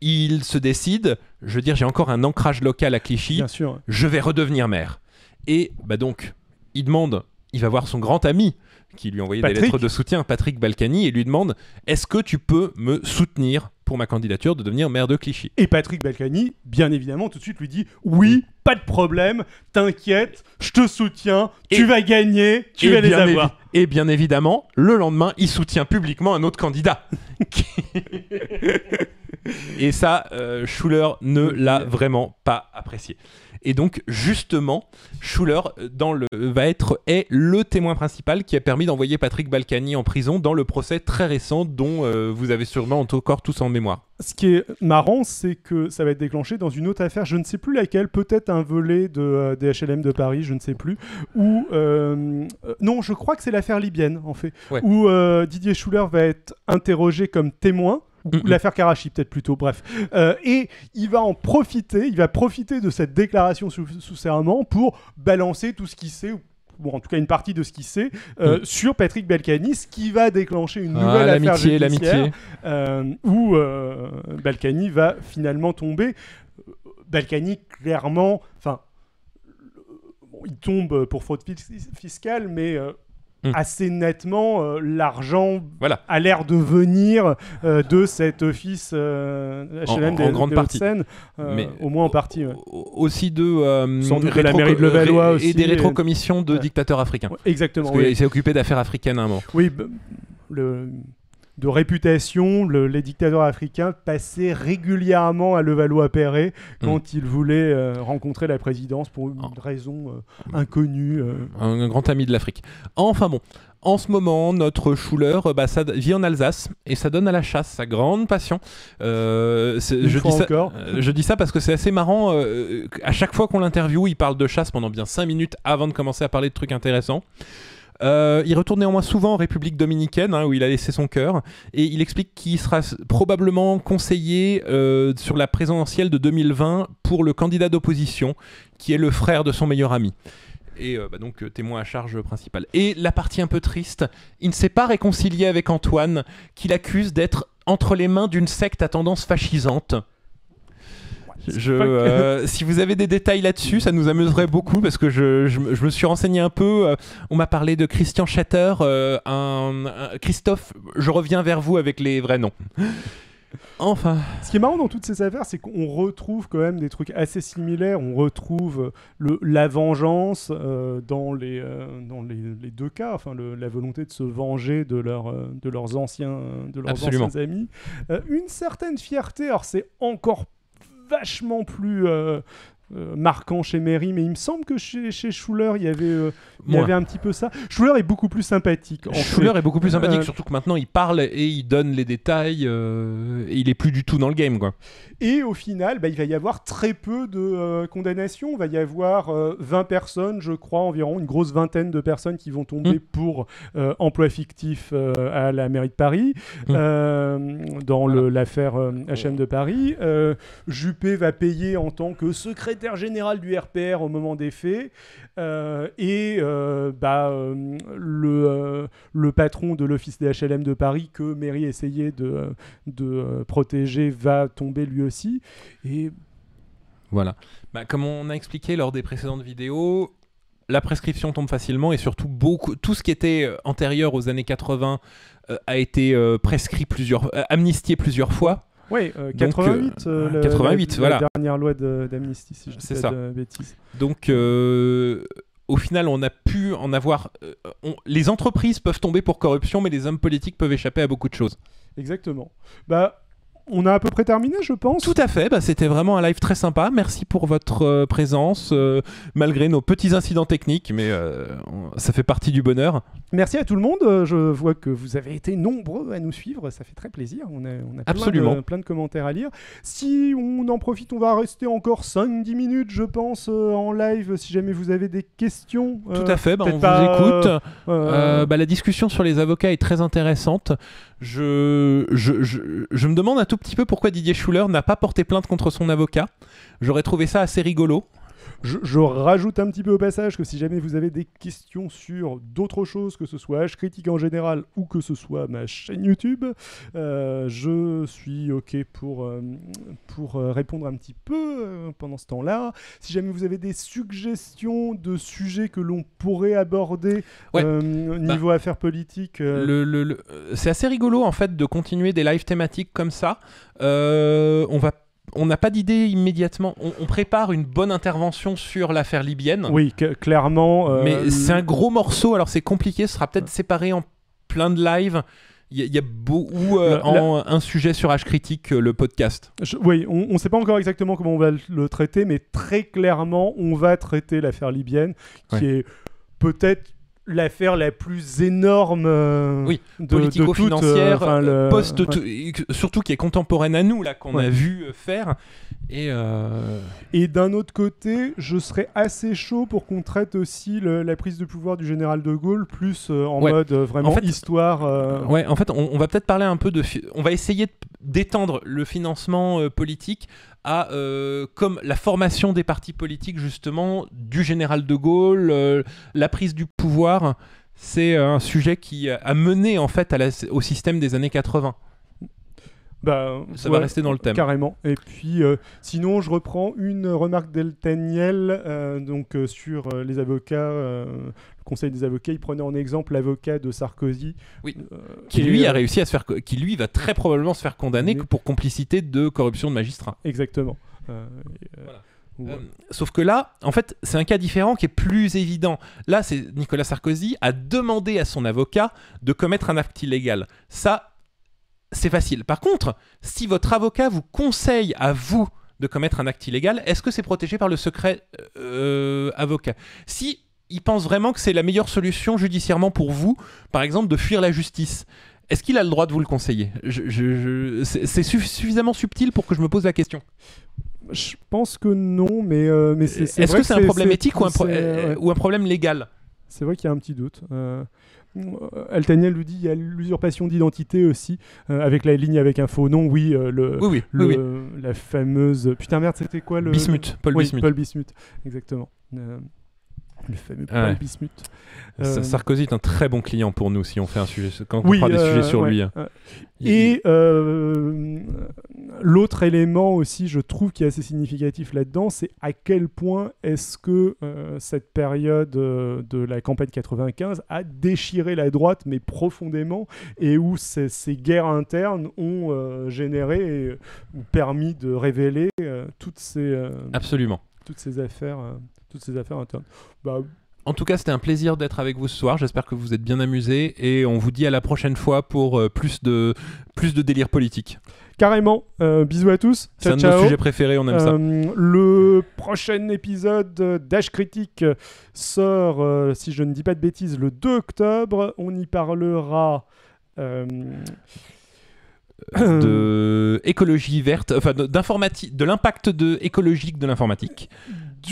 Il se décide, je veux dire, j'ai encore un ancrage local à Clichy. bien sûr. je vais redevenir maire. Et bah donc, il demande, il va voir son grand ami qui lui a envoyé des Patrick. lettres de soutien, Patrick Balkany, et lui demande Est-ce que tu peux me soutenir pour ma candidature de devenir maire de Clichy Et Patrick Balkany, bien évidemment, tout de suite lui dit oui, pas de problème, t'inquiète, je te soutiens, tu vas gagner, tu vas les avoir. et bien évidemment, le lendemain, il soutient publiquement un autre candidat. et ça, euh, Schuller ne l'a vraiment pas apprécié. Et donc, justement, Schuller euh, dans le, va être est le témoin principal qui a permis d'envoyer Patrick Balkany en prison dans le procès très récent dont euh, vous avez sûrement encore tous en mémoire. Ce qui est marrant, c'est que ça va être déclenché dans une autre affaire, je ne sais plus laquelle, peut-être un volet de, euh, des HLM de Paris, je ne sais plus, où... euh, euh, non, je crois que c'est l'affaire libyenne, en fait, Ouais. où euh, Didier Schuller va être interrogé comme témoin, ou l'affaire Karachi peut-être plutôt, bref. Euh, et il va en profiter, il va profiter de cette déclaration sous, sous serment pour balancer tout ce qu'il sait, ou bon, en tout cas une partie de ce qu'il sait, euh, sur Patrick Balkany, ce qui va déclencher une Ah, nouvelle affaire l'amitié, judiciaire l'amitié. euh, où Balkany va finalement tomber. Balkany, clairement, enfin, bon, il tombe pour faute fis- fiscale, mais Hmm. assez nettement, euh, l'argent Voilà. a l'air de venir euh, de cet office euh, HLM En- des, en grande des partie. Euh, Mais- au moins en partie. ouais. Aussi de, Sans doute de la mairie de Levallois et des rétrocommissions de Ouais. dictateurs africains. Ouais, exactement. Parce oui. qu'il s'est occupé d'affaires africaines à un moment. Oui, le, de réputation, le- les dictateurs africains passaient régulièrement à Levallois-Perret quand ils voulaient euh, rencontrer la présidence pour une Oh. raison euh, inconnue. euh. un, un grand ami de l'Afrique. Enfin bon, en ce moment, notre Schuller bah, ça, vit en Alsace et ça donne à la chasse, sa grande passion. Je, dis ça, encore. je dis ça parce que c'est assez marrant. à chaque fois qu'on l'interviewe, il parle de chasse pendant bien 5 minutes avant de commencer à parler de trucs intéressants. Euh, il retourne néanmoins souvent en République dominicaine, hein, où il a laissé son cœur, et il explique qu'il sera probablement conseiller euh, sur la présidentielle de 2020 pour le candidat d'opposition, qui est le frère de son meilleur ami. Et euh, bah, donc témoin à charge principal. Et la partie un peu triste, il ne s'est pas réconcilié avec Antoine, qu'il accuse d'être entre les mains d'une secte à tendance fascisante. Je, euh, si vous avez des détails là-dessus, ça nous amuserait beaucoup parce que je, je me- je me suis renseigné un peu. euh, on m'a parlé de Christian Chatter. euh, un, un- Christophe, je reviens vers vous avec les vrais noms. Enfin, Ce qui est marrant dans toutes ces affaires, c'est qu'on retrouve quand même des trucs assez similaires. On retrouve le, la vengeance euh, dans, les, euh, dans les, les deux cas, enfin le- la volonté de se venger de, leur, euh, de leurs anciens, de leurs Absolument. anciens amis. Euh, une certaine fierté, alors c'est encore vachement plus euh, marquant chez Mary, mais il me semble que chez, chez Schuller, il y avait, euh, il y avait un petit peu ça. Schuller est beaucoup plus sympathique. en Schuller fait. est beaucoup plus sympathique, Euh, surtout que maintenant il parle et il donne les détails et il est plus du tout dans le game quoi. Et au final, bah, il va y avoir très peu de condamnations. Il va y avoir euh, 20 personnes, je crois, environ, une grosse vingtaine de personnes qui vont tomber Mm. pour emploi fictif à la mairie de Paris, Mm. dans l'affaire euh, HM de Paris. Juppé va payer en tant que secrétaire général du RPR au moment des faits. Euh, et euh, bah, euh, le, patron de l'office des HLM de Paris que Mairie essayait de, de protéger va tomber lui aussi. Et Voilà. Bah, comme on a expliqué lors des précédentes vidéos, la prescription tombe facilement et surtout beaucoup tout ce qui était antérieur aux années 80 euh, a été prescrit plusieurs euh, amnistié plusieurs fois. Euh, Donc, 88, euh, euh, la- 88, la, voilà. la dernière loi d'amnistie, si je dis C'est pas ça. de bêtises. Donc euh, au final, on a pu en avoir. euh, on- les entreprises peuvent tomber pour corruption, mais les hommes politiques peuvent échapper à beaucoup de choses. Exactement. Bah, on a à peu près terminé, je pense. Tout à fait, bah, c'était vraiment un live très sympa. Merci pour votre euh, présence, euh, malgré nos petits incidents techniques, mais euh, on- ça fait partie du bonheur. Merci à tout le monde. Euh, Je vois que vous avez été nombreux à nous suivre. Ça fait très plaisir. On a, on a plein, Absolument. de, plein de commentaires à lire. Si on en profite, on va rester encore 5-10 minutes, je pense, euh, en live. Si jamais vous avez des questions. Tout à fait, bah, on vous écoute. euh, Euh, bah, la discussion sur les avocats est très intéressante. Je, je, je, je me demande un tout petit peu pourquoi Didier Schuller n'a pas porté plainte contre son avocat. J'aurais trouvé ça assez rigolo. Je, je rajoute un petit peu au passage que si jamais vous avez des questions sur d'autres choses, que ce soit H Critique en général ou que ce soit ma chaîne YouTube, euh, je suis OK pour, euh, pour euh, répondre un petit peu euh, pendant ce temps-là. Si jamais vous avez des suggestions de sujets que l'on pourrait aborder Ouais. euh, niveau affaires politiques, Le- le- le- c'est assez rigolo en fait de continuer des lives thématiques comme ça. On va, on n'a pas d'idée immédiatement. On, on prépare une bonne intervention sur l'affaire libyenne. oui, que- clairement. euh, Mais c'est un gros morceau, alors c'est compliqué, ce sera peut-être séparé en plein de lives. Il y, a- il y a beau, ou euh, La- la- en un sujet sur H Critique, euh, le podcast. Je- oui, on ne sait pas encore exactement comment on va le, le traiter, mais très clairement, on va traiter l'affaire libyenne, qui Ouais. est peut-être l'affaire la plus énorme euh, Oui, Politico-financière, euh, enfin, le- post ouais. surtout qui est contemporaine à nous, là, qu'on Ouais. a vu euh, faire. Et euh, Et d'un autre côté, je serais assez chaud pour qu'on traite aussi le- la prise de pouvoir du général de Gaulle, plus euh, en Ouais. mode vraiment En fait- histoire. ouais, en fait, on, on va peut-être parler un peu de. On va essayer d'étendre le financement politique à euh, comme la formation des partis politiques justement du général de Gaulle, euh, la prise du pouvoir. C'est euh, un sujet qui a mené en fait au système des années 80. Bah, Ça ouais, va rester dans le thème. Carrément. Et puis, euh, sinon, je reprends une remarque d'Eltaniel euh, donc euh, sur euh, les avocats. le Conseil des avocats, il prenait en exemple l'avocat de Sarkozy. Oui. Qui et, lui a réussi à se faire, qui lui va très probablement se faire condamner Mais- pour complicité de corruption de magistrat. Exactement. Et, Voilà. ouais. Euh, sauf que là, en fait, c'est un cas différent qui est plus évident. Là, c'est Nicolas Sarkozy a demandé à son avocat de commettre un acte illégal. Ça, c'est facile. Par contre, si votre avocat vous conseille à vous de commettre un acte illégal, est-ce que c'est protégé par le secret euh, avocat? Si il pense vraiment que c'est la meilleure solution judiciairement pour vous, par exemple, de fuir la justice. Est-ce qu'il a le droit de vous le conseiller? Je- je- je- C'est c'est suff- suffisamment subtil pour que je me pose la question. Je pense que non, mais, euh, mais c'est. Est-ce que c'est un problème éthique ou un, pro- c'est- euh, ouais. ou un problème légal? C'est vrai qu'il y a un petit doute. Euh, Altaniel nous dit il y a l'usurpation d'identité aussi, euh, avec la ligne avec un faux nom. Oui, euh, le, Oui, oui, le- oui, oui. la fameuse. Putain, merde, c'était quoi le. Bismuth, Paul Bismuth. Paul Bismuth, exactement. Euh, le fameux Ah ouais. Bismuth. Euh, Sarkozy est un très bon client pour nous si on fait un sujet, quand on oui, fera des euh, sujets sur ouais, lui. hein. euh, Il- Et euh, l'autre élément aussi, je trouve, qui est assez significatif là-dedans, c'est à quel point est-ce que euh, cette période euh, de la campagne 95 a déchiré la droite, mais profondément, et où ces, ces guerres internes ont euh, généré et, ou permis de révéler euh, toutes, ces, euh, Absolument. toutes ces affaires, euh, toutes ces affaires internes. Bah, En tout cas, c'était un plaisir d'être avec vous ce soir. J'espère que vous êtes bien amusés et on vous dit à la prochaine fois pour euh, plus de plus de délire politique. carrément, euh, bisous à tous. C'est un de nos sujets préférés, on aime ça. Euh, le prochain épisode d'H Critique sort, si je ne dis pas de bêtises, le 2 octobre. On y parlera. Euh, de écologie verte, enfin d'informatique, de l'impact de écologique de l'informatique.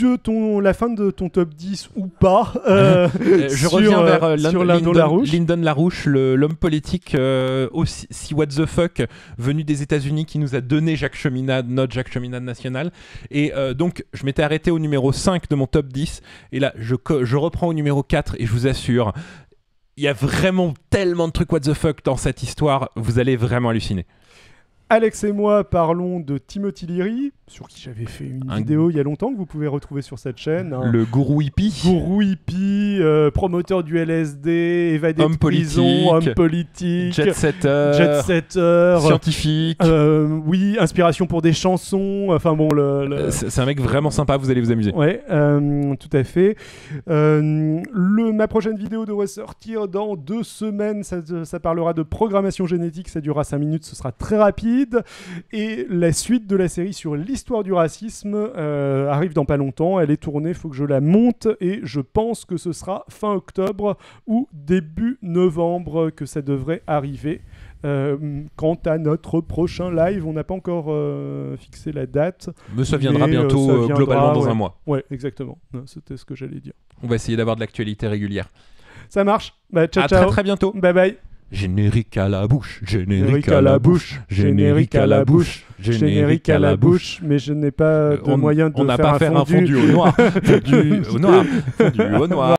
de ton, la fin de ton top 10 ou pas. euh, Euh, je sur, reviens vers euh, sur Lyndon Larouche. Lyndon Larouche, l'homme politique euh, aussi si what the fuck venu des États-Unis qui nous a donné Jacques Cheminade, notre Jacques Cheminade national. Et donc, je m'étais arrêté au numéro 5 de mon top 10. Et là, je, je reprends au numéro 4 et je vous assure, il y a vraiment tellement de trucs what the fuck dans cette histoire, vous allez vraiment halluciner. Alex et moi parlons de Timothy Leary, sur qui j'avais fait une Un- vidéo il y a longtemps que vous pouvez retrouver sur cette chaîne. Un Le gourou hippie. gourou hippie, euh, promoteur du LSD, évadé Homme de prison, politique, homme politique, Jet setter. jet setter, Scientifique. euh, oui, inspiration pour des chansons. Enfin bon, le, le- Euh, C'est un mec vraiment sympa, vous allez vous amuser. Ouais, euh, tout à fait. Le, ma prochaine vidéo devrait sortir dans deux semaines. Ça, ça parlera de programmation génétique. Ça durera 5 minutes. Ce sera très rapide. Et la suite de la série sur l'histoire du racisme euh, arrive dans pas longtemps. Elle est tournée. Il faut que je la monte. Et je pense que ce sera fin octobre ou début novembre que ça devrait arriver. Euh, quant à notre prochain live, on n'a pas encore euh, fixé la date. Mais ça viendra Mais, bientôt, ça viendra, globalement, dans ouais. un mois. Ouais, exactement. C'était ce que j'allais dire. On va essayer d'avoir de l'actualité régulière. Ça marche. Bah, ciao, à ciao. très très bientôt. Bye bye. Générique à la bouche, générique à la bouche, Générique à la bouche. générique à la bouche. Mais je n'ai pas de on moyen de on n'a faire pas un un fondu. fondu au noir. Fondu au noir. Fondu au noir.